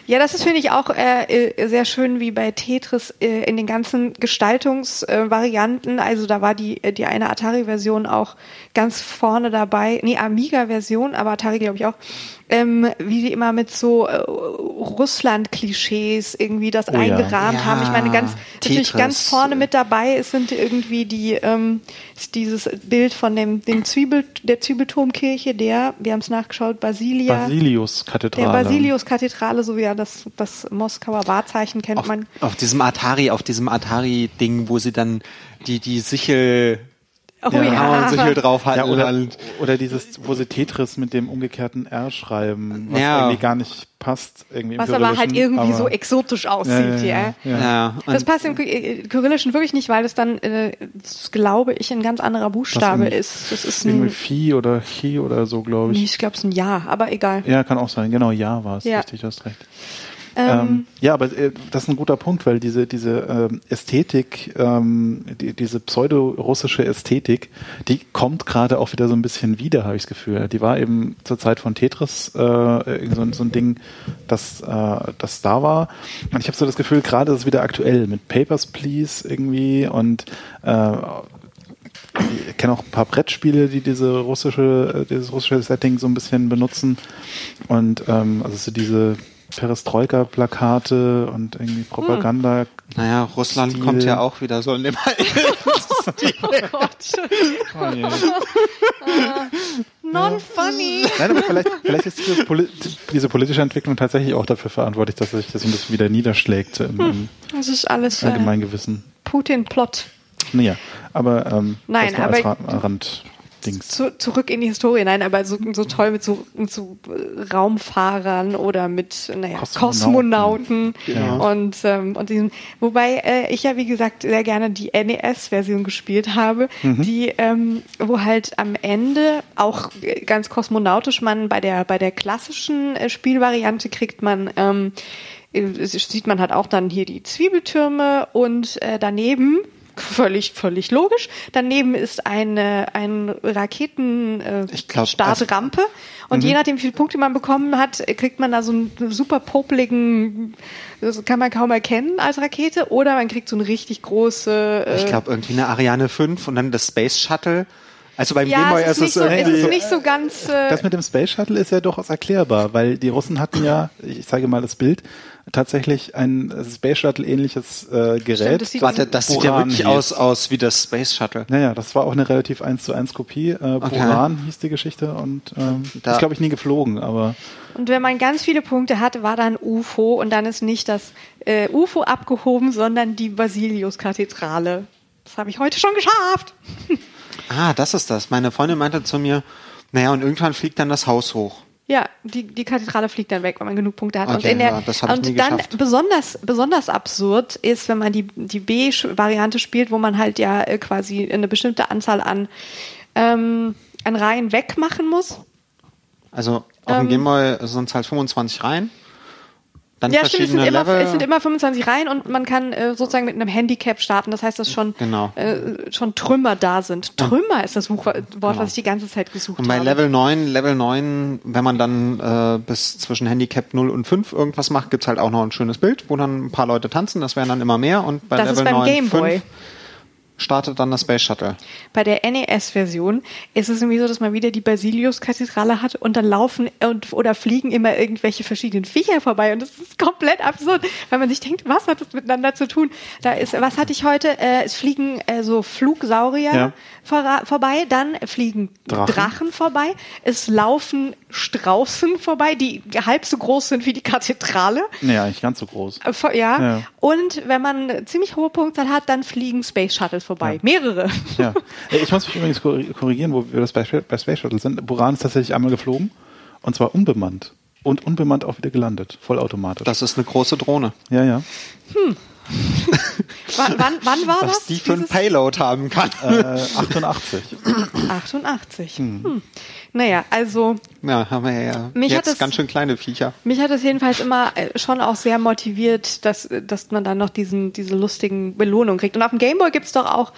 Ja, das ist, finde ich, auch äh, äh, sehr schön, wie bei Tetris äh, in den ganzen Gestaltungsvarianten. Äh, also da war die, äh, die eine Atari-Version auch ganz vorne dabei. Nee, Amiga-Version, aber Atari glaube ich auch. Ähm, wie die immer mit so äh, Russland-Klischees irgendwie das Oh eingerahmt Ja, haben. Ich meine, ganz natürlich Tetris. ganz vorne mit dabei es sind irgendwie die ähm, ist dieses Bild von dem, dem Zwiebel, der Zwiebelturmkirche, der, wir haben es nachgeschaut, Basilia. Basilius-Kathedrale. Der Basilius-Kathedrale, so wie ja das, das Moskauer Wahrzeichen kennt Auf, man. auf diesem Atari, auf diesem Atari-Ding, wo sie dann die, die Sichel, Oh ja, ja. Sichel drauf hatten. Ja, oder, und, oder dieses, wo sie Tetris mit dem umgekehrten R schreiben, was Ja. irgendwie gar nicht passt. Irgendwie im Was aber halt irgendwie aber- so exotisch aussieht, ja. ja. ja, und Das passt im äh, Kyrillischen wirklich nicht, weil es dann, äh, das glaube ich, ein ganz anderer Buchstabe ist. Das ist Irgendwie ein, Phi oder Chi oder so, glaube ich. nee, ich glaube, es ist ein Ja, aber egal. Ja, kann auch sein. Genau, ja war es. Ja. Richtig, du hast recht. Ähm, Ähm, ja, aber äh, das ist ein guter Punkt, weil diese, diese ähm, Ästhetik, ähm, die, diese pseudo-russische Ästhetik, die kommt gerade auch wieder so ein bisschen wieder, habe ich das Gefühl. Die war eben zur Zeit von Tetris äh, so, ein- so ein Ding, das, äh, das da war. Und ich habe so das Gefühl, gerade ist es wieder aktuell mit Papers, Please irgendwie und äh, ich kenne auch ein paar Brettspiele, die diese russische, äh, dieses russische Setting so ein bisschen benutzen. Und ähm, also so diese Perestroika-Plakate und irgendwie Propaganda. naja, Russland Stil. kommt ja auch wieder so in dem oh Gott. Non-funny. Nein, aber vielleicht, vielleicht ist diese, Poli diese politische Entwicklung tatsächlich auch dafür verantwortlich, dass sich das ein bisschen wieder niederschlägt im, im Das ist alles äh, Allgemeingewissen. Putin-Plot. Naja, aber ähm, Nein, das aber- als Ra Rand. Dings. zu, zurück in die Historie. Nein, aber so, so toll mit so, mit so Raumfahrern oder mit naja, Kosmonauten, Kosmonauten. Ja. und ähm, und diesem. Wobei äh, ich ja wie gesagt sehr gerne die NES-Version gespielt habe, die ähm, wo halt am Ende auch äh, ganz kosmonautisch man bei der bei der klassischen äh, Spielvariante kriegt man ähm, äh, sieht man halt auch dann hier die Zwiebeltürme und äh, daneben völlig völlig logisch. Daneben ist eine ein Raketen äh, Startrampe. Und je nachdem wie viele Punkte man bekommen hat kriegt man da so einen super popeligen das kann man kaum erkennen als Rakete. Oder man kriegt so eine richtig große äh, Ich glaube irgendwie eine Ariane 5 und dann das Space Shuttle. Also beim ja, Gameboy es ist, nicht ist so, es es ist nicht so ganz äh, Das mit dem Space Shuttle ist ja durchaus erklärbar, weil die Russen hatten ja, ich zeige mal das Bild, tatsächlich ein Space Shuttle ähnliches äh, Gerät. Stimmt, das sieht Warte, das sieht ja wirklich hieß. aus, aus wie das Space Shuttle. Naja, das war auch eine relativ 1 zu 1 Kopie. Äh, Buran hieß die Geschichte und ähm, Da- ist, glaube ich, nie geflogen, aber Und wenn man ganz viele Punkte hat, war dann UFO und dann ist nicht das äh, UFO abgehoben, sondern die Basilius-Kathedrale. Das habe ich heute schon geschafft. Ah, das ist das. Meine Freundin meinte zu mir, naja, und irgendwann fliegt dann das Haus hoch. Ja, die, die Kathedrale fliegt dann weg, wenn man genug Punkte hat. und Okay, in der, ja, und dann geschafft. besonders, besonders absurd ist, wenn man die, die B-Variante spielt, wo man halt ja äh, quasi eine bestimmte Anzahl an, ähm, an Reihen wegmachen muss. Also auf Ähm. dem Gameboy sind es halt 25 Reihen. Dann Ja, stimmt, es sind, verschiedene immer, Level. es sind immer 25 Reihen und man kann äh, sozusagen mit einem Handicap starten. Das heißt, dass schon, Genau. äh, schon Trümmer da sind. Trümmer ist das Buch- Wort, was ich die ganze Zeit gesucht und bei habe. Level 9, Level 9, wenn man dann äh, bis zwischen Handicap 0 und 5 irgendwas macht, gibt's halt auch noch ein schönes Bild, wo dann ein paar Leute tanzen, das wären dann immer mehr und bei Das ist Level beim 9, Game Boy. 5 startet dann das Space Shuttle. Bei der NES-Version ist es irgendwie so, dass man wieder die Basilius-Kathedrale hat und dann laufen und, oder fliegen immer irgendwelche verschiedenen Viecher vorbei und das ist komplett absurd, weil man sich denkt, was hat das miteinander zu tun? Da ist, was hatte ich heute? Äh, es fliegen äh, so Flugsaurier Ja. vorra- vorbei, dann fliegen Drachen. Drachen. vorbei, es laufen Straußen vorbei, die halb so groß sind wie die Kathedrale. naja, nicht ganz so groß. Äh, Ja. Ja. Und wenn man ziemlich hohe Punktzahl hat, dann fliegen Space Shuttles vorbei. Mehrere. Ja. Äh, Ich muss mich übrigens korri- korrigieren, wo wir das bei, bei Space Shuttle sind. Buran ist tatsächlich einmal geflogen und zwar unbemannt. Und unbemannt auch wieder gelandet, vollautomatisch. Das ist eine große Drohne. ja, ja. Wann, wann, wann war Was das? die für ein Payload haben kann. Äh, 88. 88. Hm. Naja, also Ja, haben wir ja Mich hat jetzt das- ganz schön kleine Viecher. mich hat es jedenfalls immer äh, schon auch sehr motiviert, dass, dass man dann noch diesen, diese lustigen Belohnungen kriegt. Und auf dem Gameboy gibt's doch auch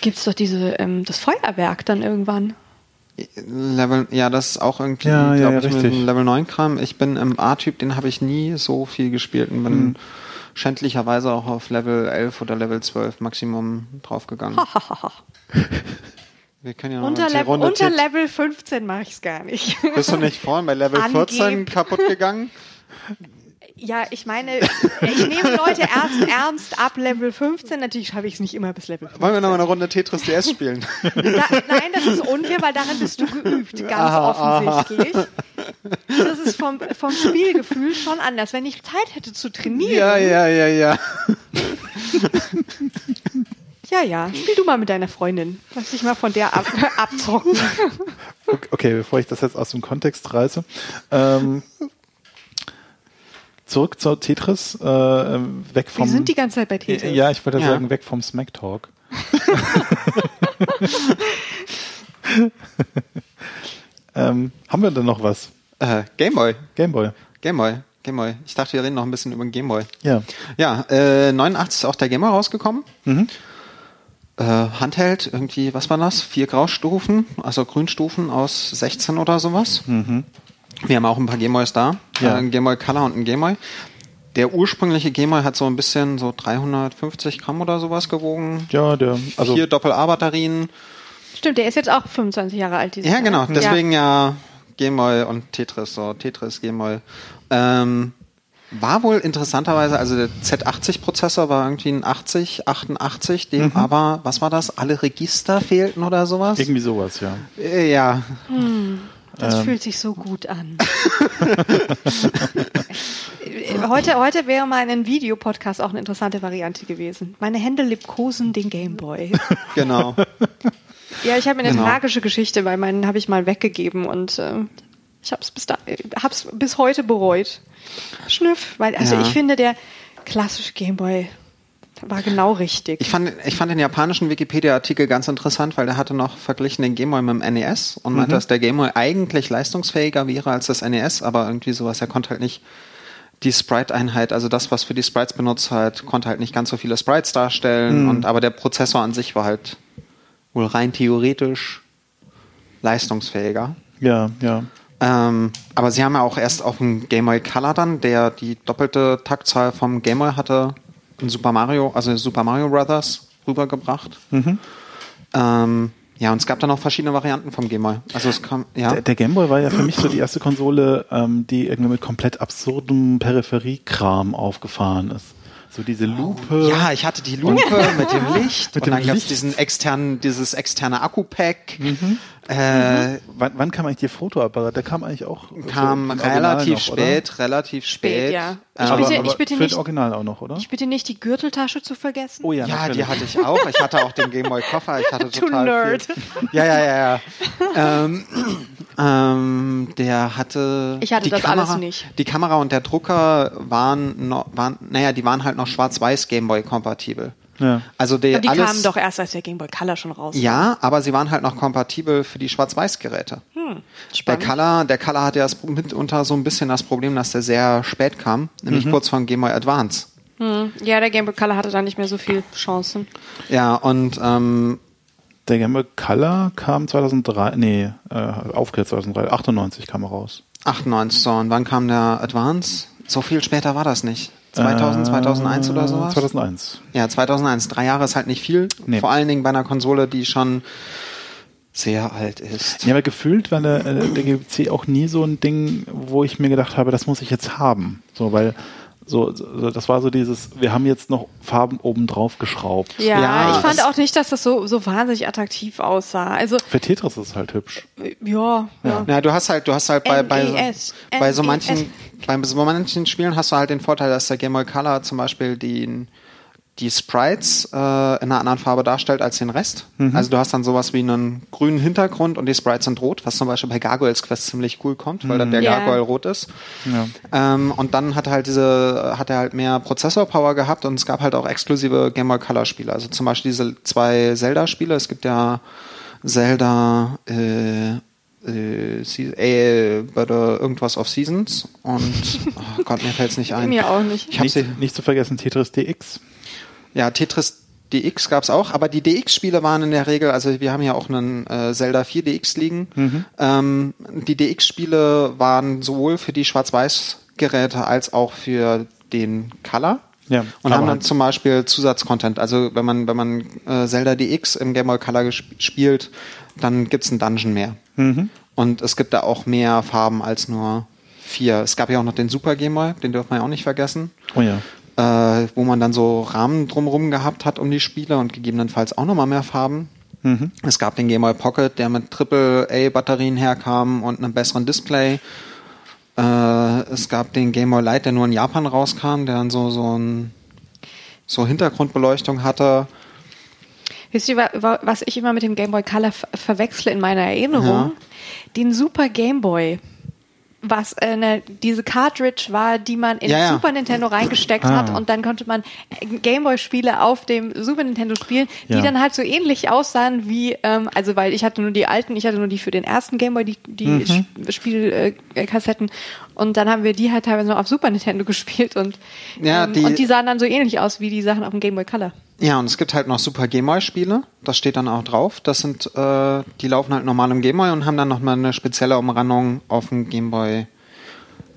gibt's doch diese, ähm, das Feuerwerk dann irgendwann. Level, ja, das ist auch irgendwie, Ja, ja, glaube ja, ich, mit richtig. dem Level 9 Kram. Ich bin im A-Typ, den habe ich nie so viel gespielt und bin Hm. schändlicherweise auch auf Level 11 oder Level 12 Maximum draufgegangen. Wir können ja noch unter Level, Runde unter Level 15 mache ich's gar nicht. Bist du nicht vorhin bei Level 14 Angeb- kaputt gegangen? ja, ich meine, ich nehme Leute ernst, ernst ab Level 15. Natürlich schaffe ich es nicht immer bis Level 15. Wollen wir noch mal eine Runde Tetris DS spielen? Da, nein, das ist unfair, weil darin bist du geübt, ganz offensichtlich. Das ist vom, vom Spielgefühl schon anders. Wenn ich Zeit hätte zu trainieren, ja, ja, ja, ja. Ja, ja, spiel du mal mit deiner Freundin. Lass dich mal von der ab, abzocken. Okay, okay, bevor ich das jetzt aus dem Kontext reiße. Ähm, zurück zur Tetris, äh, weg vom. Wir sind die ganze Zeit bei Tetris. Ja, ich wollte Ja. sagen, weg vom Smack Talk. ähm, haben wir denn noch was? Äh, Gameboy. Gameboy. Gameboy. Gameboy. Ich dachte, wir reden noch ein bisschen über den Gameboy. Ja. Ja, äh, 89 ist auch der Gameboy rausgekommen. Mhm. Äh, Handheld, irgendwie, was war das? Vier Graustufen, also Grünstufen aus 16 oder sowas. Wir haben auch ein paar Gameboys da. Mhm. Ja. Äh, ein Gameboy Color und ein Gameboy. Der ursprüngliche Gameboy hat so ein bisschen so 350 Gramm oder sowas gewogen. Ja, der, also, Vier Doppel-A-Batterien. Stimmt, der ist jetzt auch 25 Jahre alt. Dieses Ja, genau. Deswegen ja, Gameboy und Tetris, so Tetris, Gameboy. Ähm, war wohl interessanterweise, also der Z80-Prozessor war irgendwie ein 80, 88, dem aber, was war das? Alle Register fehlten oder sowas? irgendwie sowas, ja. Äh, ja, Das Ähm. fühlt sich so gut an. heute, heute wäre mal ein Videopodcast auch eine interessante Variante gewesen. Meine Hände liebkosen den Gameboy. genau. Ja, ich habe eine Genau. tragische Geschichte, weil meinen habe ich mal weggegeben und äh, ich habe es bis, da- äh, hab's bis heute bereut. Schnüff, weil also Ja. ich finde, der klassische Gameboy war genau richtig. Ich fand, ich fand den japanischen Wikipedia-Artikel ganz interessant, weil der hatte noch verglichen den Gameboy mit dem NES und meinte, dass der Gameboy eigentlich leistungsfähiger wäre als das NES, aber irgendwie sowas, er konnte halt nicht die Sprite-Einheit, also das, was für die Sprites benutzt halt, konnte halt nicht ganz so viele Sprites darstellen und aber der Prozessor an sich war halt wohl rein theoretisch leistungsfähiger. Ja, ja. Ähm, aber sie haben ja auch erst auf dem Game Boy Color dann, der die doppelte Taktzahl vom Game Boy hatte, in Super Mario, also Super Mario Brothers rübergebracht. Ähm, ja, und es gab dann auch verschiedene Varianten vom Game Boy. Also es kam, ja. Der, der Gameboy war ja für mich so die erste Konsole, ähm, die irgendwie mit komplett absurdem Peripheriekram aufgefahren ist. So diese Lupe. Ja, ich hatte die Lupe mit dem Licht Mit und dem dann gab es diesen externen, dieses externe Akku-Pack. Äh, Wann, wann kam eigentlich der Fotoapparat? Der kam eigentlich auch kam so relativ noch, oder? spät, relativ spät. ja. Ich bitte- aber ich bitte nicht- Original auch noch, oder? ich bitte nicht die Gürteltasche zu vergessen. oh ja, Ja, die hatte ich auch. Ich hatte auch den Gameboy Koffer. Ich hatte Du total Nerd. Viel. Ja, ja, ja, ja. ähm, ähm, der hatte. Ich hatte die das Kamera, alles nicht. Die Kamera und der Drucker waren, noch, waren, naja, die waren halt noch schwarz-weiß Gameboy kompatibel. Ja. Also die, Aber die alles, kamen doch erst, als der Game Boy Color schon raus. Ja, aber sie waren halt noch kompatibel für die Schwarz-Weiß-Geräte. Der Hm, Spannend. Color, der Color hatte ja das, mitunter so ein bisschen das Problem, dass der sehr spät kam, nämlich Mhm. kurz vor dem Game Boy Advance. Hm. Ja, der Game Boy Color hatte da nicht mehr so viel Chancen. Ja, und ähm, Der Game Boy Color kam 2003, nee, äh, aufgehört 2003, 98 kam er raus. 98 so. Und wann kam der Advance? So viel später war das nicht. 2000, Äh, 2001 oder sowas? 2001. Ja, 2001. Drei Jahre ist halt nicht viel. Nee. Vor allen Dingen bei einer Konsole, die schon sehr alt ist. Ja, aber gefühlt war der, äh, der GBC auch nie so ein Ding, wo ich mir gedacht habe, das muss ich jetzt haben. So, weil so, so das war so dieses, wir haben jetzt noch Farben oben drauf geschraubt. Ja, Ja, ich fand auch nicht, dass das so, so wahnsinnig attraktiv aussah. Also, Für Tetris ist es halt hübsch. äh, ja, ja. Ja, du hast halt, du hast halt bei, bei, NES. bei so NES. manchen, bei so manchen Spielen hast du halt den Vorteil, dass der Game Boy Color zum Beispiel die, die Sprites äh, in einer anderen Farbe darstellt als den Rest. Also du hast dann sowas wie einen grünen Hintergrund und die Sprites sind rot, was zum Beispiel bei Gargoyles Quest ziemlich cool kommt, weil dann der. Gargoyle rot ist. Ja. Ähm, und dann hat er halt diese, hat er halt mehr Prozessorpower gehabt und es gab halt auch exklusive Game Boy Color Spiele. Also zum Beispiel diese zwei Zelda-Spiele. Es gibt ja Zelda, äh, äh, äh, bei der irgendwas of Seasons und oh Gott, mir fällt's nicht ein. Mir auch nicht. Ich hab Nicht, sie, nicht zu vergessen Tetris DX. Ja, Tetris DX gab's auch, aber die DX-Spiele waren in der Regel, also wir haben ja auch einen äh, Zelda 4 DX liegen. Mhm. Ähm, die DX-Spiele waren sowohl für die Schwarz-Weiß-Geräte als auch für den Color. Ja, und haben dann zum Beispiel Zusatzcontent. Also wenn man, wenn man äh, Zelda DX im Game Boy Color spielt, dann gibt's einen Dungeon mehr. Mhm. Und es gibt da auch mehr Farben als nur vier. Es gab ja auch noch den Super Game Boy, den dürfen wir ja auch nicht vergessen Oh ja. Äh, wo man dann so Rahmen drumherum gehabt hat um die Spiele und gegebenenfalls auch nochmal mehr Farben. Mhm. Es gab den Game Boy Pocket, der mit AAA-Batterien herkam und einem besseren Display. Äh, es gab den Game Boy Light, der nur in Japan rauskam, der dann so, so ein so Hintergrundbeleuchtung hatte. Wisst ihr, wa- wa- was ich immer mit dem Game Boy Color ver verwechsle in meiner Erinnerung? Ja. Den Super Game Boy. Was äh, ne, diese Cartridge war, die man in Ja, ja. Super Nintendo reingesteckt Ah. hat und dann konnte man Gameboy-Spiele auf dem Super Nintendo spielen, die Ja. dann halt so ähnlich aussahen wie, ähm, also weil ich hatte nur die alten, ich hatte nur die für den ersten Gameboy, die, die Mhm. Spielkassetten und dann haben wir die halt teilweise noch auf Super Nintendo gespielt und, ähm, die- und die sahen dann so ähnlich aus wie die Sachen auf dem Game Boy Color. Ja, und es gibt halt noch Super Game Boy Spiele. Das steht dann auch drauf. Das sind, äh, die laufen halt normal im Game Boy und haben dann nochmal eine spezielle Umrandung auf dem Game Boy.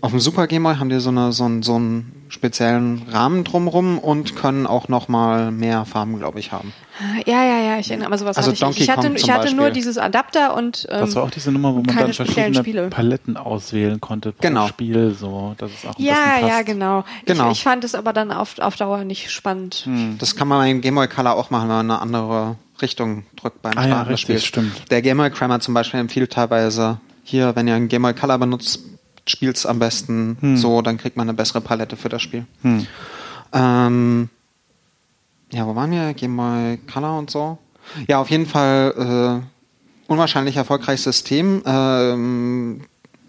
Auf dem Super Game Boy haben die so, eine, so, einen, so einen speziellen Rahmen drumrum und können auch nochmal mehr Farben, glaube ich, haben. Ja, ja, ja, ich erinnere mal sowas Also hatte ich. Donkey Ich hatte, Kong ich hatte nur dieses Adapter und ähm, Das war auch diese Nummer, wo man dann verschiedene Spiele. Paletten auswählen konnte pro Genau. Spiel, so, dass es auch am Ja, ja, genau. Genau. Ich, ich fand es aber dann auf, auf Dauer nicht spannend. Hm. Das kann man beim Game Boy Color auch machen, wenn man eine andere Richtung drückt beim Ah ja, Starten richtig, stimmt. Der Game Boy Crammer zum Beispiel empfiehlt teilweise, hier, wenn ihr einen Game Boy Color benutzt, spielt's am besten Hm. so, dann kriegt man eine bessere Palette für das Spiel. Ähm, ja, wo waren wir? Game Boy Color und so. Ja, auf jeden Fall äh, unwahrscheinlich erfolgreiches System. Ähm,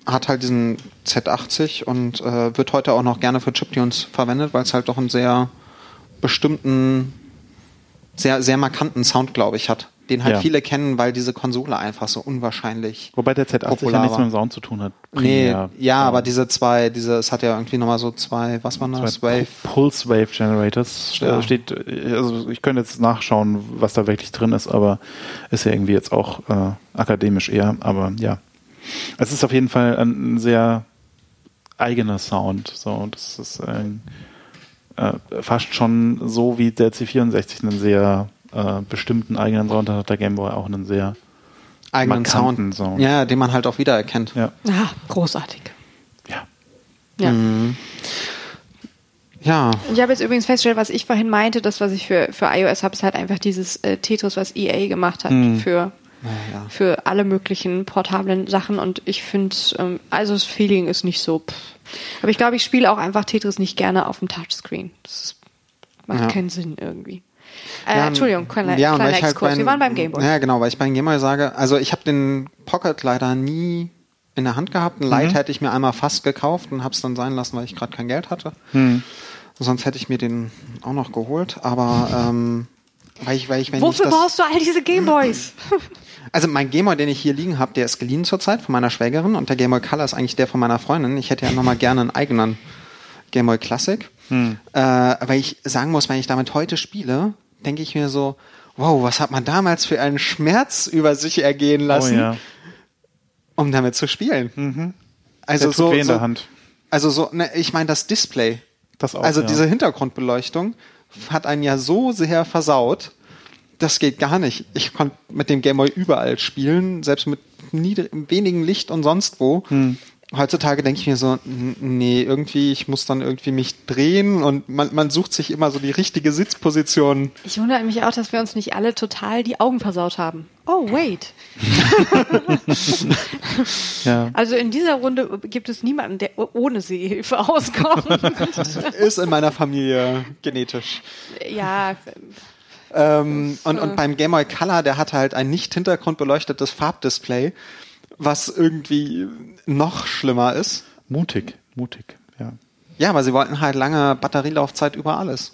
hat halt diesen Z80 und äh, wird heute auch noch gerne für Chiptunes verwendet, weil es halt doch einen sehr bestimmten, sehr, sehr markanten Sound, glaube ich, hat. Den halt Ja. viele kennen, weil diese Konsole einfach so unwahrscheinlich Wobei der Z80 ja nichts mit dem Sound zu tun hat. Nee, ja, aber diese zwei, diese, es hat ja irgendwie nochmal so zwei, was waren das? Zwei Wave. Pulse Wave Generators Ja. äh, steht, äh, also ich könnte jetzt nachschauen, was da wirklich drin ist, aber ist ja irgendwie jetzt auch äh, akademisch eher, aber ja. Es ist auf jeden Fall ein, ein sehr eigener Sound, so, das ist ein, äh, fast schon so wie der C64 einen sehr äh, bestimmten eigenen Sound hat, hat der Game Boy auch einen sehr eigenen Sound. Sound. Ja, den man halt auch wiedererkennt. ja, Ah, großartig. ja. Ja. Mhm. Ja, Ich habe jetzt übrigens festgestellt, was ich vorhin meinte, das, was ich für, für iOS habe, ist halt einfach dieses äh, Tetris, was EA gemacht hat für, ja. für alle möglichen portablen Sachen. Und ich finde, ähm, also das Feeling ist nicht so. Pff. Aber ich glaube, ich spiele auch einfach Tetris nicht gerne auf dem Touchscreen. Das macht Ja. keinen Sinn irgendwie. Äh, Ja, Entschuldigung, kleiner, ja, kleiner ich halt Exkurs. Wir waren beim Gameboy. Ja, genau, weil ich beim Gameboy sage, also ich habe den Pocket leider nie in der Hand gehabt. Ein Mhm. Light hätte ich mir einmal fast gekauft und habe es dann sein lassen, weil ich gerade kein Geld hatte. Hm. Sonst hätte ich mir den auch noch geholt, aber ähm, weil ich, weil ich, wenn ich Wofür das, brauchst du all diese Gameboys? also mein Gameboy, den ich hier liegen habe, der ist geliehen zurzeit von meiner Schwägerin und der Gameboy Color ist eigentlich der von meiner Freundin. Ich hätte ja nochmal gerne einen eigenen Gameboy Classic. Hm. Äh, weil ich sagen muss, wenn ich damit heute spiele, denke ich mir so, wow, was hat man damals für einen Schmerz über sich ergehen Oh lassen, ja. um damit zu spielen. Mhm. Also Der so, so der Hand. also so, ne, ich meine das Display. Das auch, also ja. diese Hintergrundbeleuchtung hat einen ja so sehr versaut. Das geht gar nicht. Ich konnte mit dem Gameboy überall spielen, selbst mit niedrig, wenigen Licht und sonst wo. Hm. Heutzutage denke ich mir so, nee, irgendwie, ich muss dann irgendwie mich drehen und man, man sucht sich immer so die richtige Sitzposition. Ich wundere mich auch, dass wir uns nicht alle total die Augen versaut haben. Oh, wait. Ja. Also in dieser Runde gibt es niemanden, der ohne Sehhilfe auskommt. Ist in meiner Familie genetisch. ja, Ähm, und, und beim Game Boy Color, der hatte halt ein nicht hintergrundbeleuchtetes Farbdisplay, was irgendwie noch schlimmer ist. Mutig, mutig, ja. Ja, aber sie wollten halt lange Batterielaufzeit über alles.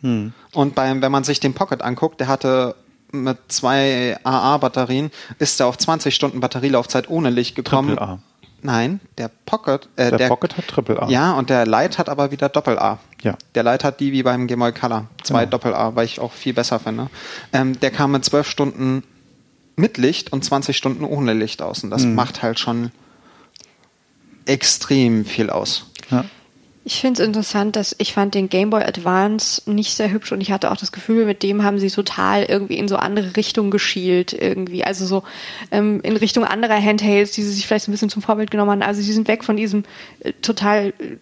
Hm. Und beim, wenn man sich den Pocket anguckt, der hatte mit zwei AA-Batterien, ist er auf 20 Stunden Batterielaufzeit ohne Licht gekommen. Triple A. Nein, der Pocket, äh, Der, der, Pocket hat Triple A. ja, und der Lite hat aber wieder Doppel-A. Ja. Der Lite hat die wie beim Game Boy Color. Zwei Genau. Doppel-A, weil ich auch viel besser finde. Ähm, der kam mit zwölf Stunden mit Licht und 20 Stunden ohne Licht aus. Und das Mhm. macht halt schon extrem viel aus. Ja. ich finde es interessant, dass ich fand den Game Boy Advance nicht sehr hübsch und ich hatte auch das Gefühl, mit dem haben sie total irgendwie in so andere Richtungen geschielt irgendwie. Also so ähm, in Richtung anderer Handhelds, die sie sich vielleicht ein bisschen zum Vorbild genommen haben. Also sie sind weg von diesem äh, total, äh,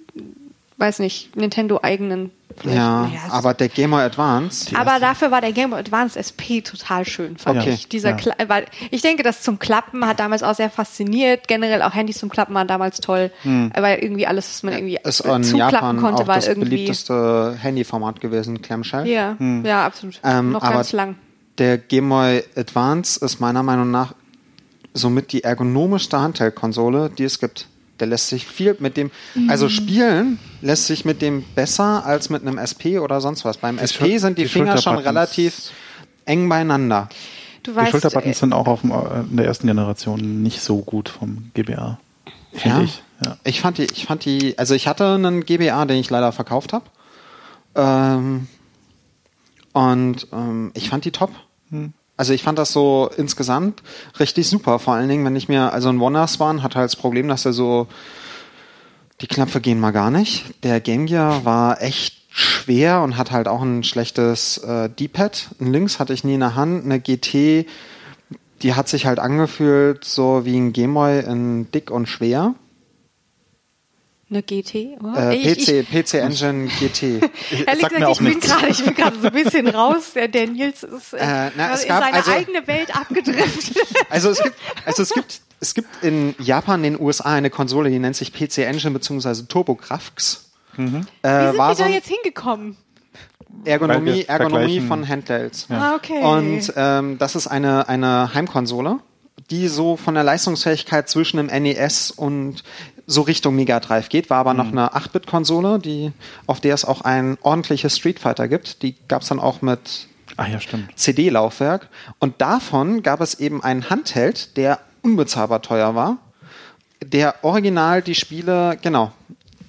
weiß nicht, Nintendo-eigenen. vielleicht- Ja, es- aber der Game Boy Advance, Aber dafür war der Game Boy Advance SP total schön, fand Okay, ich. Dieser ja. Weil ich denke, das zum Klappen hat damals auch sehr fasziniert. Generell auch Handys zum Klappen waren damals toll, weil irgendwie alles, was man irgendwie ist äh, in zuklappen Japan konnte, auch war das irgendwie. beliebteste Handyformat gewesen, Clamshell. Ja, ja, absolut. Ähm, Noch aber ganz lang. Der Game Boy Advance ist meiner Meinung nach somit die ergonomischste Handheld-Konsole, die es gibt. Der lässt sich viel mit dem, Mhm. also spielen lässt sich mit dem besser als mit einem SP oder sonst was. Beim SP Schul- sind die, die Finger schon relativ eng beieinander. Du Die weißt, Schulterbuttons äh, sind auch auf dem, äh, in der ersten Generation nicht so gut vom GBA. Finde Ja? ich. Ja. Ich fand die, ich fand die, also ich hatte einen GBA, den ich leider verkauft habe. Ähm, und ähm, ich fand die top. Also ich fand das so insgesamt richtig super. Vor allen Dingen, wenn ich mir, also ein Wonderswan hat halt das Problem, dass er so, die Knöpfe gehen mal gar nicht. Der Game Gear war echt schwer und hat halt auch ein schlechtes äh, D-Pad. Ein Links hatte ich nie in der Hand. Eine GT, die hat sich halt angefühlt so wie ein Gameboy in dick und schwer. Eine GT? Oh, Äh, ich, PC, PC Engine GT. Ehrlich mir gesagt, auch ich bin gerade, ich bin gerade so ein bisschen raus. Der, Nils ist äh, Äh, na, es in gab seine also- eigene Welt abgedriftet. Also es gibt, also es gibt, es gibt in Japan, den USA eine Konsole, die nennt sich PC Engine bzw. TurboGrafx. Äh, Wie sind war wir so da jetzt hingekommen? Ergonomie, Ergonomie von Handhelds. Ah, okay. Und ähm, das ist eine, eine Heimkonsole, die so von der Leistungsfähigkeit zwischen dem NES und so Richtung Mega Drive geht, war aber noch eine 8-Bit-Konsole, die, auf der es auch ein ordentliches Street Fighter gibt. Die gab es dann auch mit Ach ja. CD-Laufwerk. Und davon gab es eben einen Handheld, der unbezahlbar teuer war, der original die Spiele, genau,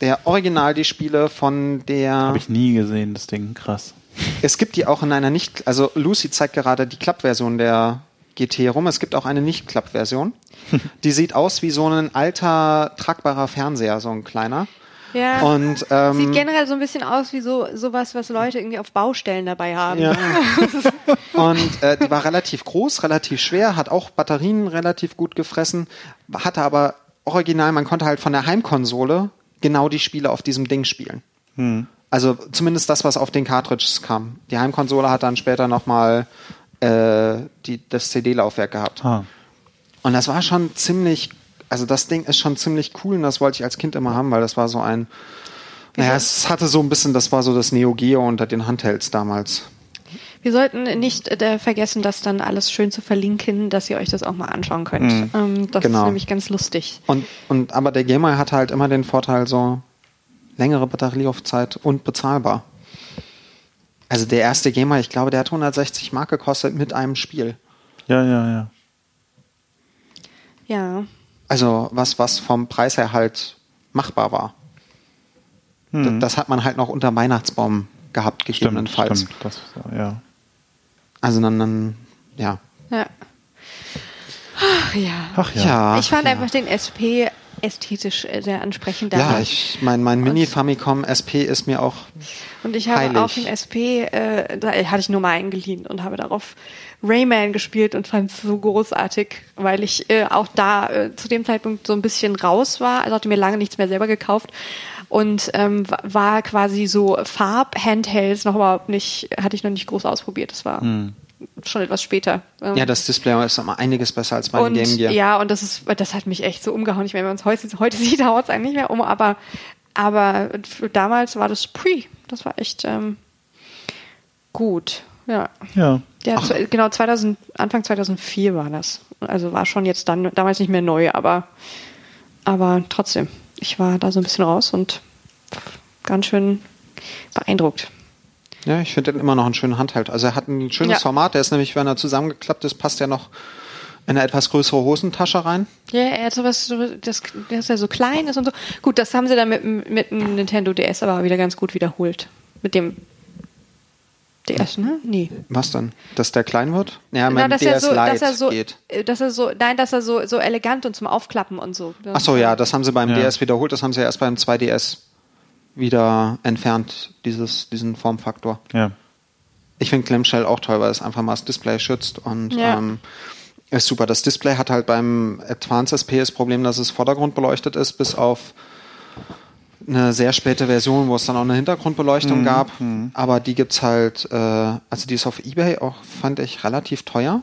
der original die Spiele von der Habe ich nie gesehen, das Ding. Krass. es gibt die auch in einer nicht, also Lucy zeigt gerade die Klappversion der GT rum. Es gibt auch eine Nicht-Klapp-Version. Die sieht aus wie so ein alter tragbarer Fernseher, so ein kleiner. Ja. Und ähm, Sieht generell so ein bisschen aus wie so sowas, was Leute irgendwie auf Baustellen dabei haben. Ja. Und äh, die war relativ groß, relativ schwer, hat auch Batterien relativ gut gefressen, hatte aber original, man konnte halt von der Heimkonsole genau die Spiele auf diesem Ding spielen. Also zumindest das, was auf den Cartridges kam. Die Heimkonsole hat dann später nochmal äh, die, das CD-Laufwerk gehabt. Ah. Und das war schon ziemlich, also das Ding ist schon ziemlich cool und das wollte ich als Kind immer haben, weil das war so ein, naja, es hatte so ein bisschen, das war so das Neo Geo unter den Handhelds damals. Wir sollten nicht äh, vergessen, das dann alles schön zu verlinken, dass ihr euch das auch mal anschauen könnt. Ähm, das Genau. ist nämlich ganz lustig. Und, und aber der Gamer hatte halt immer den Vorteil, so längere Batterielaufzeit und bezahlbar. Also der erste Gamer, ich glaube, der hat 160 Mark gekostet mit einem Spiel. Ja, ja, ja. Ja. Also was, was vom Preis her halt machbar war. D- Das hat man halt noch unter Weihnachtsbaum gehabt, Stimmt, gegebenenfalls. stimmt. Das, ja. Also dann, dann, ja. Ja. Ach ja. Ach ja. Ja, ich fand ja. einfach den SP ästhetisch äh, sehr ansprechend. Ja, daran. ich, mein, mein Mini-Famicom SP ist mir auch Und ich habe heilig. auf dem SP, äh, da hatte ich nur mal eingeliehen und habe darauf Rayman gespielt und fand es so großartig, weil ich äh, auch da äh, zu dem Zeitpunkt so ein bisschen raus war. Also hatte mir lange nichts mehr selber gekauft und ähm, wa- war quasi so Farb-Handhelds noch überhaupt nicht, hatte ich noch nicht groß ausprobiert. Das war schon etwas später. Ähm, Ja, das Display ist immer einiges besser als und Game Gear. ja, und das ist, das hat mich echt so umgehauen. Ich meine, wenn man es heute, heute sieht, haut es eigentlich nicht mehr um, aber, aber für damals war das pre. Das war echt ähm, gut. Ja. Ja. ja z- genau, 2000, Anfang 2004 war das. Also war schon jetzt dann, damals nicht mehr neu, aber, aber trotzdem. Ich war da so ein bisschen raus und ganz schön beeindruckt. Ja, ich finde den immer noch einen schönen Handheld. Also er hat ein schönes Ja. Format. Der ist nämlich, wenn er zusammengeklappt ist, passt er noch in eine etwas größere Hosentasche rein. Ja, er hat sowas, so, das, das ja so klein ist und so. Gut, das haben sie dann mit, dem- mit dem Nintendo DS aber wieder ganz gut wiederholt. Mit dem DS, ne? Nee. Was denn? Dass der klein wird? Ja, Na, mit dem dass DS er so, Lite dass er so, geht. äh, dass er so, nein, dass er so, so elegant und zum Aufklappen und so. Ach so, ja, das haben sie beim Ja. DS wiederholt. Das haben sie erst beim 2DS wieder entfernt, dieses, diesen Formfaktor. Ja. Ich finde Clamshell auch toll, weil es einfach mal das Display schützt und Ja. ähm, ist super. Das Display hat halt beim Advanced SP das Problem, dass es vordergrundbeleuchtet ist, bis auf eine sehr späte Version, wo es dann auch eine Hintergrundbeleuchtung gab. Aber die gibt's halt, äh, also die ist auf Ebay auch, fand ich, relativ teuer.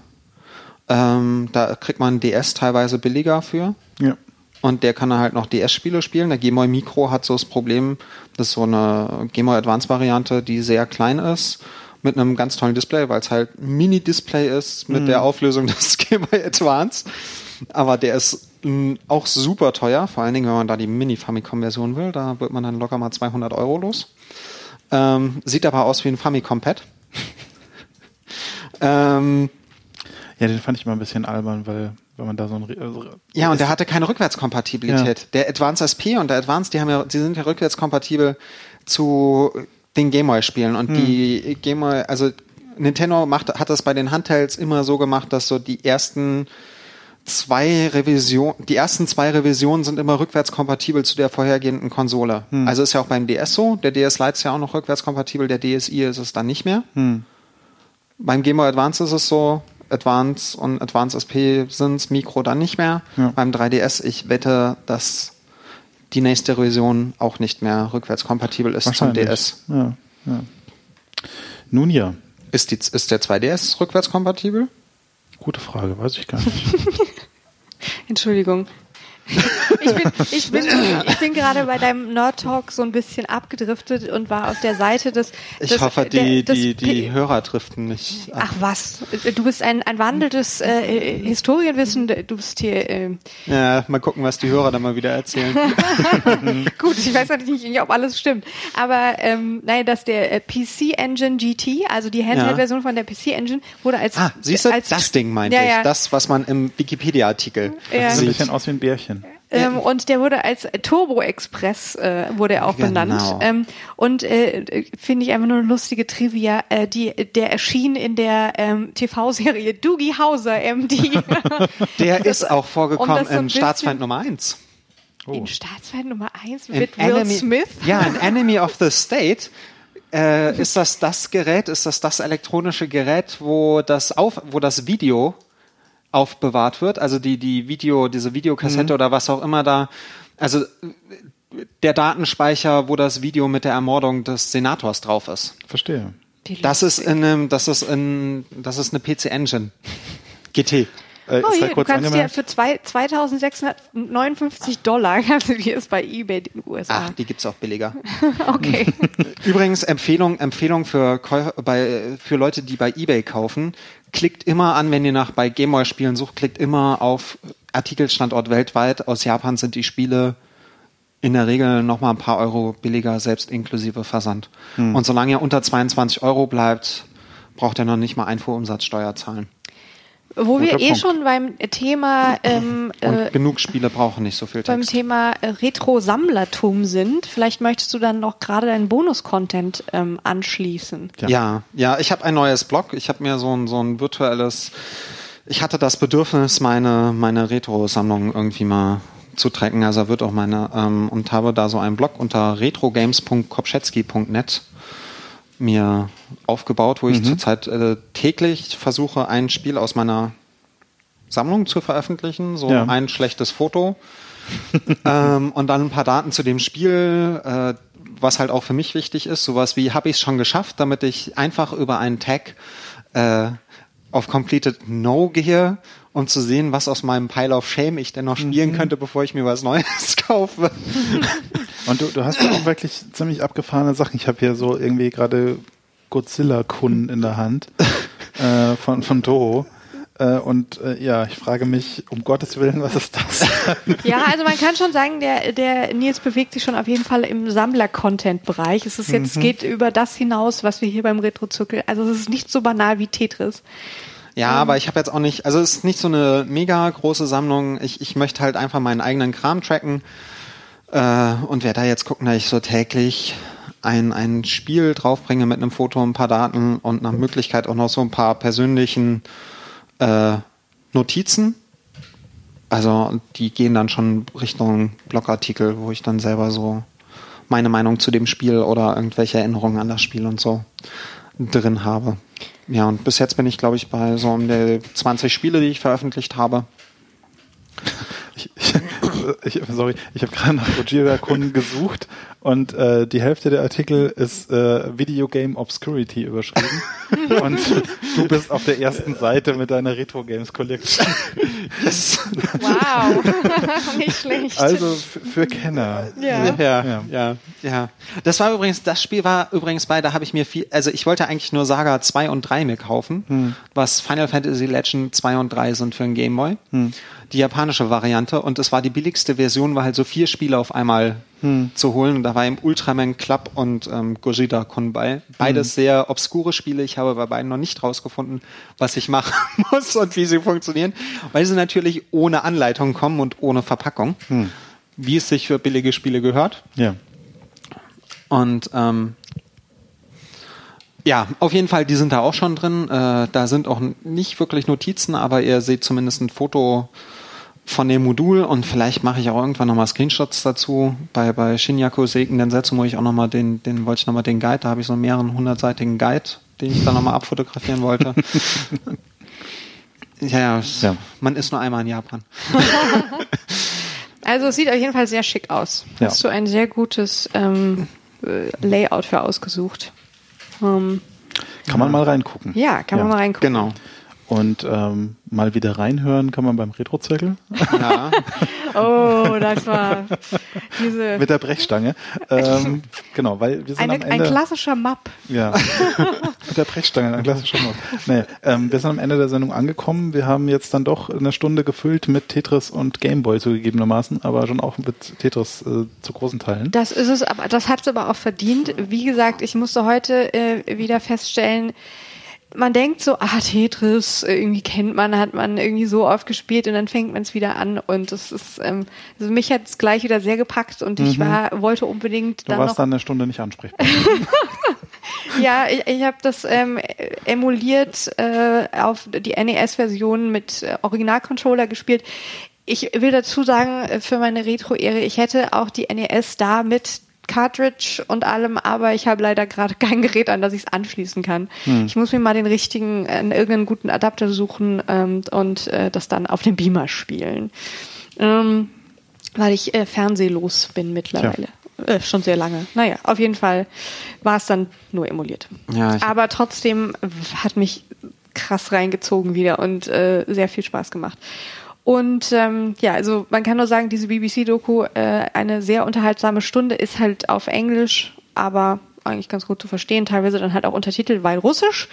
Ähm, da kriegt man DS teilweise billiger für. Ja. Und der kann halt noch DS-Spiele spielen. Der Game Boy Micro hat so das Problem, das ist so eine Game Boy Advance Variante, die sehr klein ist, mit einem ganz tollen Display, weil es halt ein Mini-Display ist mit der Auflösung des Game Boy Advance. Aber der ist mh, auch super teuer, vor allen Dingen, wenn man da die Mini-Famicom-Version will. Da wird man dann locker mal 200 Euro los. Ähm, sieht aber aus wie ein Famicom-Pad. ähm, Ja, den fand ich immer ein bisschen albern, weil, weil man da so ein. Also, Ja, und der hatte keine Rückwärtskompatibilität. Der Advance SP und der Advance, die haben ja, die sind ja rückwärtskompatibel zu den Gameboy-Spielen. Und die Gameboy, also Nintendo macht, hat das bei den Handhelds immer so gemacht, dass so die ersten zwei Revisionen, die ersten zwei Revisionen sind immer rückwärtskompatibel zu der vorhergehenden Konsole. Also ist ja auch beim DS so. Der DS Lite ist ja auch noch rückwärtskompatibel, der DSi ist es dann nicht mehr. Beim Game Boy Advance ist es so, Advance und Advance SP sind's, Micro dann nicht mehr. Ja. Beim 3DS, ich wette, dass die nächste Revision auch nicht mehr rückwärtskompatibel ist zum. DS. Ja, ja. Nun ja, Ist, die, ist der 2DS rückwärtskompatibel? gute Frage, weiß ich gar nicht. Entschuldigung. Ich bin, ich bin, ich bin gerade bei deinem Nerd Talk so ein bisschen abgedriftet und war auf der Seite des. Ich des, hoffe, die, des die, die Hörer driften nicht ab. Ach was, du bist ein, ein wandelndes äh, Historienwissen, du bist hier, äh, Ja, mal gucken, was die Hörer dann mal wieder erzählen. gut, ich weiß natürlich nicht, ob alles stimmt, aber ähm, nein, dass der äh, PC Engine GT, also die Handheld-Version von der PC Engine, wurde als Ah, siehst du, als das Ding meinte ja, ich. ja, Das, was man im Wikipedia-Artikel Ja. Sieht ein sieht. bisschen aus wie ein Bärchen. Ähm, und der wurde als Turbo Express äh, wurde er auch Genau. benannt. Ähm, und äh, finde ich einfach nur eine lustige Trivia. Äh, die, der erschien in der ähm, TV-Serie Doogie Hauser MD. Der ist auch vorgekommen um so in Staatsfeind bisschen- Nummer 1. In Staatsfeind Nummer 1 In mit Will Enemy- Smith. Ja, in Enemy of the State äh, ist das das Gerät, ist das das elektronische Gerät, wo das auf, wo das Video aufbewahrt wird, also die die Video, diese Videokassette Mhm. oder was auch immer da, also der Datenspeicher, wo das Video mit der Ermordung des Senators drauf ist. Verstehe. Das ist in einem, das ist in, das ist eine PC Engine. GT. Äh, Oh, hier, du kurz kannst dir für zwei, 2659 Dollar kannst du dir das bei eBay in den USA. Ach, die gibt's auch billiger. okay. Übrigens Empfehlung, Empfehlung für, bei, für Leute, die bei eBay kaufen. Klickt immer an, wenn ihr nach bei Gameboy Spielen sucht, klickt immer auf Artikelstandort weltweit. Aus Japan sind die Spiele in der Regel noch mal ein paar Euro billiger, selbst inklusive Versand. Und solange ihr unter 22 Euro bleibt, braucht ihr noch nicht mal Einfuhrumsatzsteuer zahlen. Wo wir eh Punkt. schon beim Thema ähm, Und äh, genug Spiele brauchen nicht so viel beim Text. Thema äh, Retro-Sammlertum sind, vielleicht möchtest du dann noch gerade deinen Bonus-Content ähm, anschließen. Ja. Ja, ja, ich habe ein neues Blog. Ich habe mir so ein, so ein virtuelles. Ich hatte das Bedürfnis, meine, meine Retro-Sammlung irgendwie mal zu tracken. Also wird auch meine ähm, und habe da so einen Blog unter retrogames.kopschetzky.net mir aufgebaut, wo ich zurzeit äh, täglich versuche, ein Spiel aus meiner Sammlung zu veröffentlichen, so Ja. ein schlechtes Foto. Ähm, und dann ein paar Daten zu dem Spiel, äh, was halt auch für mich wichtig ist, sowas wie habe ich es schon geschafft, damit ich einfach über einen Tag äh, auf Completed No gehe, um zu sehen, was aus meinem Pile of Shame ich denn noch spielen könnte, bevor ich mir was Neues kaufe. Und du, du hast ja auch wirklich ziemlich abgefahrene Sachen. Ich habe hier so irgendwie gerade Godzilla-Kunden in der Hand äh, von, von Toho. Äh, und äh, ja, ich frage mich, um Gottes Willen, was ist das? Ja, also man kann schon sagen, der, der Nils bewegt sich schon auf jeden Fall im Sammler-Content-Bereich. Es ist jetzt, geht über das hinaus, was wir hier beim Retro-Zirkel, also es ist nicht so banal wie Tetris. Ja, aber ich habe jetzt auch nicht, also es ist nicht so eine mega große Sammlung. Ich, ich möchte halt einfach meinen eigenen Kram tracken äh, und werde da jetzt gucken, dass ich so täglich ein, ein Spiel draufbringe mit einem Foto, ein paar Daten und nach Möglichkeit auch noch so ein paar persönlichen äh, Notizen. Also die gehen dann schon Richtung Blogartikel, wo ich dann selber so meine Meinung zu dem Spiel oder irgendwelche Erinnerungen an das Spiel und so drin habe. Ja, und bis jetzt bin ich, glaube ich, bei so um die 20 Spiele, die ich veröffentlicht habe. Ich, ich, ich, sorry, ich habe gerade nach Gojira-Kunden gesucht und äh, die Hälfte der Artikel ist äh, Video Game Obscurity überschrieben. und du bist auf der ersten Seite mit deiner Retro Games Collection. Wow, nicht schlecht. Also für Kenner. ja. Ja, Ja. ja, ja, Das war übrigens, das Spiel war übrigens bei, da habe ich mir viel, also ich wollte eigentlich nur Saga 2 und 3 mir kaufen, was Final Fantasy Legend 2 und 3 sind für einen Gameboy. Die japanische Variante und es war die billigste Version, war halt so vier Spiele auf einmal zu holen. Und da war eben Ultraman Club und ähm, Gojira Kun bei. Beides sehr obskure Spiele. Ich habe bei beiden noch nicht rausgefunden, was ich machen muss und wie sie funktionieren, weil sie natürlich ohne Anleitung kommen und ohne Verpackung, wie es sich für billige Spiele gehört. Ja. Und ähm, ja, auf jeden Fall, die sind da auch schon drin. Äh, da sind auch nicht wirklich Notizen, aber ihr seht zumindest ein Foto von dem Modul und vielleicht mache ich auch irgendwann nochmal Screenshots dazu. Bei, bei Shinyaku Seiken Densetsu muss ich auch nochmal den, den wollte ich nochmal den Guide, da habe ich so einen mehreren hundertseitigen Guide, den ich dann nochmal abfotografieren wollte. ja, ja, Ja. man ist nur einmal in Japan. Also es sieht auf jeden Fall sehr schick aus. Ja. Hast du ein sehr gutes ähm, äh, Layout für ausgesucht. Ähm, Kann man mal reingucken. ja, kann man mal reingucken. Genau. Und ähm, mal wieder reinhören kann man beim Retro-Zirkel. Ja. Oh, das war diese. Mit der Brechstange. Ähm, genau, weil wir sind eine, am Ende. Ein klassischer Map. Ja. Mit der Brechstange, ein klassischer Map. Nee, ähm, wir sind am Ende der Sendung angekommen. Wir haben jetzt dann doch eine Stunde gefüllt mit Tetris und Gameboy zugegebenermaßen, aber schon auch mit Tetris äh, zu großen Teilen. Das ist es, aber das hat es aber auch verdient. Wie gesagt, ich musste heute äh, wieder feststellen, man denkt so, ah, Tetris, irgendwie kennt man, hat man irgendwie so oft gespielt und dann fängt man es wieder an und das ist, ähm, also mich hat es gleich wieder sehr gepackt und ich war, wollte unbedingt Du dann warst dann eine Stunde nicht ansprechbar. ja, ich, ich habe das ähm, emuliert äh, auf die NES-Version mit äh, Originalcontroller gespielt. Ich will dazu sagen, äh, für meine Retro-Ehre, ich hätte auch die NES da mit Cartridge und allem, aber ich habe leider gerade kein Gerät, an das ich es anschließen kann. Ich muss mir mal den richtigen, äh, irgendeinen guten Adapter suchen ähm, und äh, das dann auf dem Beamer spielen. Ähm, weil ich äh, fernsehlos bin mittlerweile. Äh, schon sehr lange. Naja, auf jeden Fall war es dann nur emuliert. Ja, Aber trotzdem hat mich krass reingezogen wieder und äh, sehr viel Spaß gemacht. Und ähm, ja, also man kann nur sagen, diese BBC-Doku, äh, eine sehr unterhaltsame Stunde, ist halt auf Englisch, aber eigentlich ganz gut zu verstehen. Teilweise dann halt auch Untertitel, weil Russisch.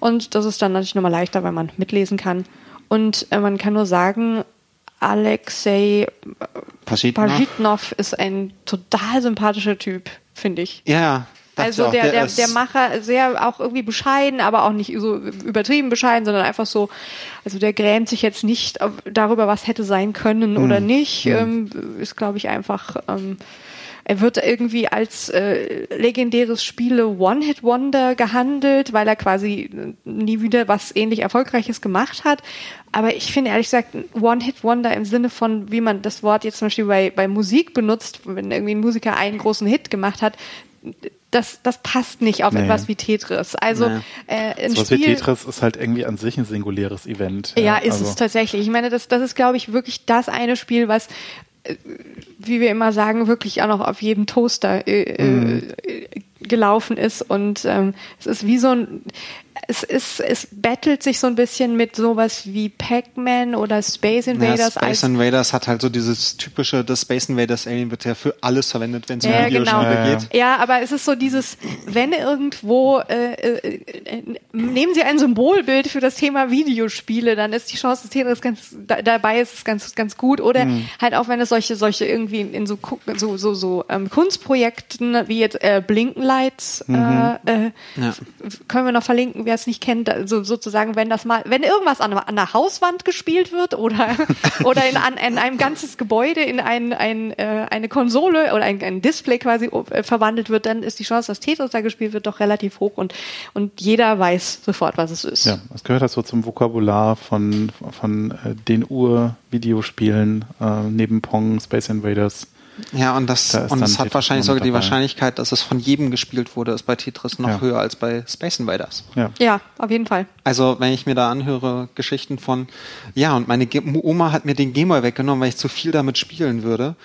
Und das ist dann natürlich nochmal leichter, weil man mitlesen kann. Und äh, man kann nur sagen, Alexei Paschitnov? Ist ein total sympathischer Typ, finde ich. Ja, Also der, der, der Macher sehr auch irgendwie bescheiden, aber auch nicht so übertrieben bescheiden, sondern einfach so, also der grämt sich jetzt nicht darüber, was hätte sein können oder nicht. Ähm, ist, glaube ich, einfach. Ähm, er wird irgendwie als äh, legendäres Spiele One-Hit-Wonder gehandelt, weil er quasi nie wieder was ähnlich Erfolgreiches gemacht hat. Aber ich finde ehrlich gesagt One-Hit-Wonder im Sinne von, wie man das Wort jetzt zum Beispiel bei, bei Musik benutzt, wenn irgendwie ein Musiker einen großen Hit gemacht hat, das, das passt nicht auf Nee. etwas wie Tetris. Also Nee. äh, ein So was wie Spiel, Tetris ist halt irgendwie an sich ein singuläres Event. ja, ist also, es tatsächlich. Ich meine, das, das ist, glaube ich, wirklich das eine Spiel, was, äh, wie wir immer sagen, wirklich auch noch auf jedem Toaster äh, Mhm. äh, gelaufen ist. Und ähm, es ist wie so ein, es ist, es battelt sich so ein bisschen mit sowas wie Pac-Man oder Space Ja, Invaders Space als Invaders hat halt so dieses typische, das Space Invaders Alien wird ja für alles verwendet, wenn es um Ja, genau. Videospiele Ja, ja. geht. Ja, aber es ist so dieses, wenn irgendwo, äh, äh, äh, nehmen Sie ein Symbolbild für das Thema Videospiele, dann ist die Chance, dass Tetris ganz da, dabei ist, ist ganz ganz gut. Oder Mhm. halt auch wenn es solche solche irgendwie in, in so so so, so ähm, Kunstprojekten wie jetzt äh, Blinkenlights Mhm. äh, äh, Ja. können wir noch verlinken, wer es nicht kennt, also sozusagen, wenn das mal, wenn irgendwas an, an der Hauswand gespielt wird oder oder in, an, in einem ganzes Gebäude in ein, ein, äh, eine Konsole oder ein, ein Display quasi äh, verwandelt wird, dann ist die Chance, dass Tetris da gespielt wird, doch relativ hoch und und jeder weiß sofort, was es ist. Ja, es gehört halt so zum Vokabular von, von äh, den Ur-Videospielen äh, neben Pong, Space Invaders. Ja, und das, Da und dann es hat Tetris wahrscheinlich sogar die. Wahrscheinlichkeit, dass es von jedem gespielt wurde, ist bei Tetris noch Ja. höher als bei Space Invaders. Ja. Ja, auf jeden Fall. Also, wenn ich mir da anhöre, Geschichten von, ja, und meine Ge Oma hat mir den Gameboy weggenommen, weil ich zu viel damit spielen würde.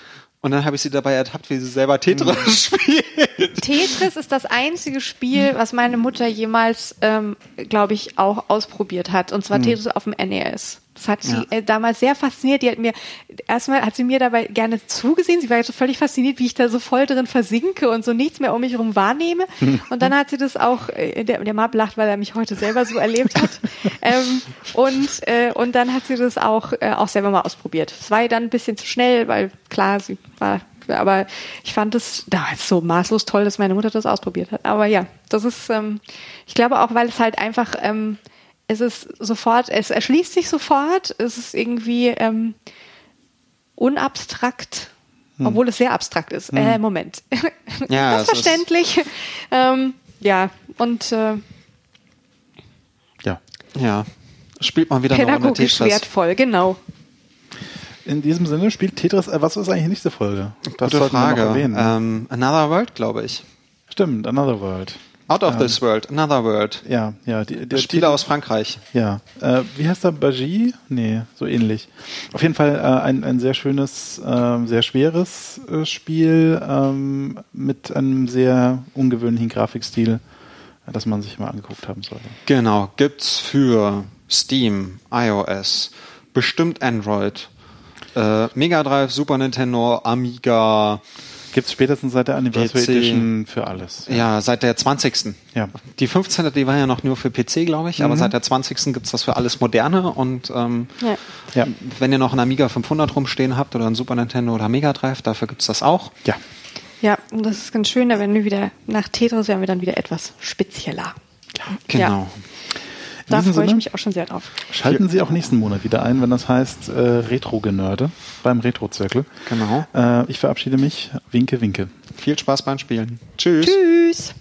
Und dann habe ich sie dabei ertappt, wie sie selber Tetris spielt. Tetris ist das einzige Spiel, was meine Mutter jemals, ähm, glaube ich, auch ausprobiert hat. Und zwar Tetris auf dem NES. Das hat sie Ja. äh, damals sehr fasziniert. Die hat mir, erstmal hat sie mir dabei gerne zugesehen. Sie war so völlig fasziniert, wie ich da so voll drin versinke und so nichts mehr um mich herum wahrnehme. Und dann hat sie das auch, äh, der, der Mab lacht, weil er mich heute selber so erlebt hat. ähm, und, äh, und dann hat sie das auch, äh, auch selber mal ausprobiert. Es war ihr dann ein bisschen zu schnell, weil klar, sie war aber ich fand es damals so maßlos toll, dass meine Mutter das ausprobiert hat. Aber ja, das ist, ähm, ich glaube auch, weil es halt einfach, ähm, es ist sofort, es erschließt sich sofort, es ist irgendwie ähm, unabstrakt, obwohl es sehr abstrakt ist. Äh, Moment. Ja, das ist- verständlich. ähm, ja, und äh, ja. Ja. Spielt mal wieder pädagogisch Tetris. wertvoll, genau. In diesem Sinne spielt Tetris, äh, was ist eigentlich die nächste Folge? Das Gute sollten wir Frage. noch erwähnen. Ähm, Another World, glaube ich. Stimmt, Another World. Out of this world, Another World. Ja, ja. Die, die, Spiele aus Frankreich. Ja, äh, wie heißt der? Bagie? Nee, so ähnlich. Auf jeden Fall äh, ein, ein sehr schönes, ähm, sehr schweres äh, Spiel ähm, mit einem sehr ungewöhnlichen Grafikstil, äh, das man sich mal angeguckt haben sollte. Genau, gibt's für Steam, iOS, bestimmt Android. Äh, Mega Drive, Super Nintendo, Amiga. Gibt's spätestens seit der Anniversary PC. Edition für alles. Ja, seit der 20. Ja. Die 15. die war ja noch nur für PC, glaube ich, aber seit der 20. gibt's das für alles Moderne und ähm, Ja. Ja. wenn ihr noch einen Amiga 500 rumstehen habt oder einen Super Nintendo oder Mega Drive, dafür gibt's das auch. Ja. Ja, und das ist ganz schön, da werden wir wieder, nach Tetris werden wir dann wieder etwas spezieller. Genau. Da freue ich mich auch schon sehr drauf. Schalten Sie auch nächsten Monat wieder ein, wenn das heißt äh, Retro-Genörde beim Retro-Zirkel. Genau. Äh, ich verabschiede mich. Winke, winke. Viel Spaß beim Spielen. Tschüss. Tschüss!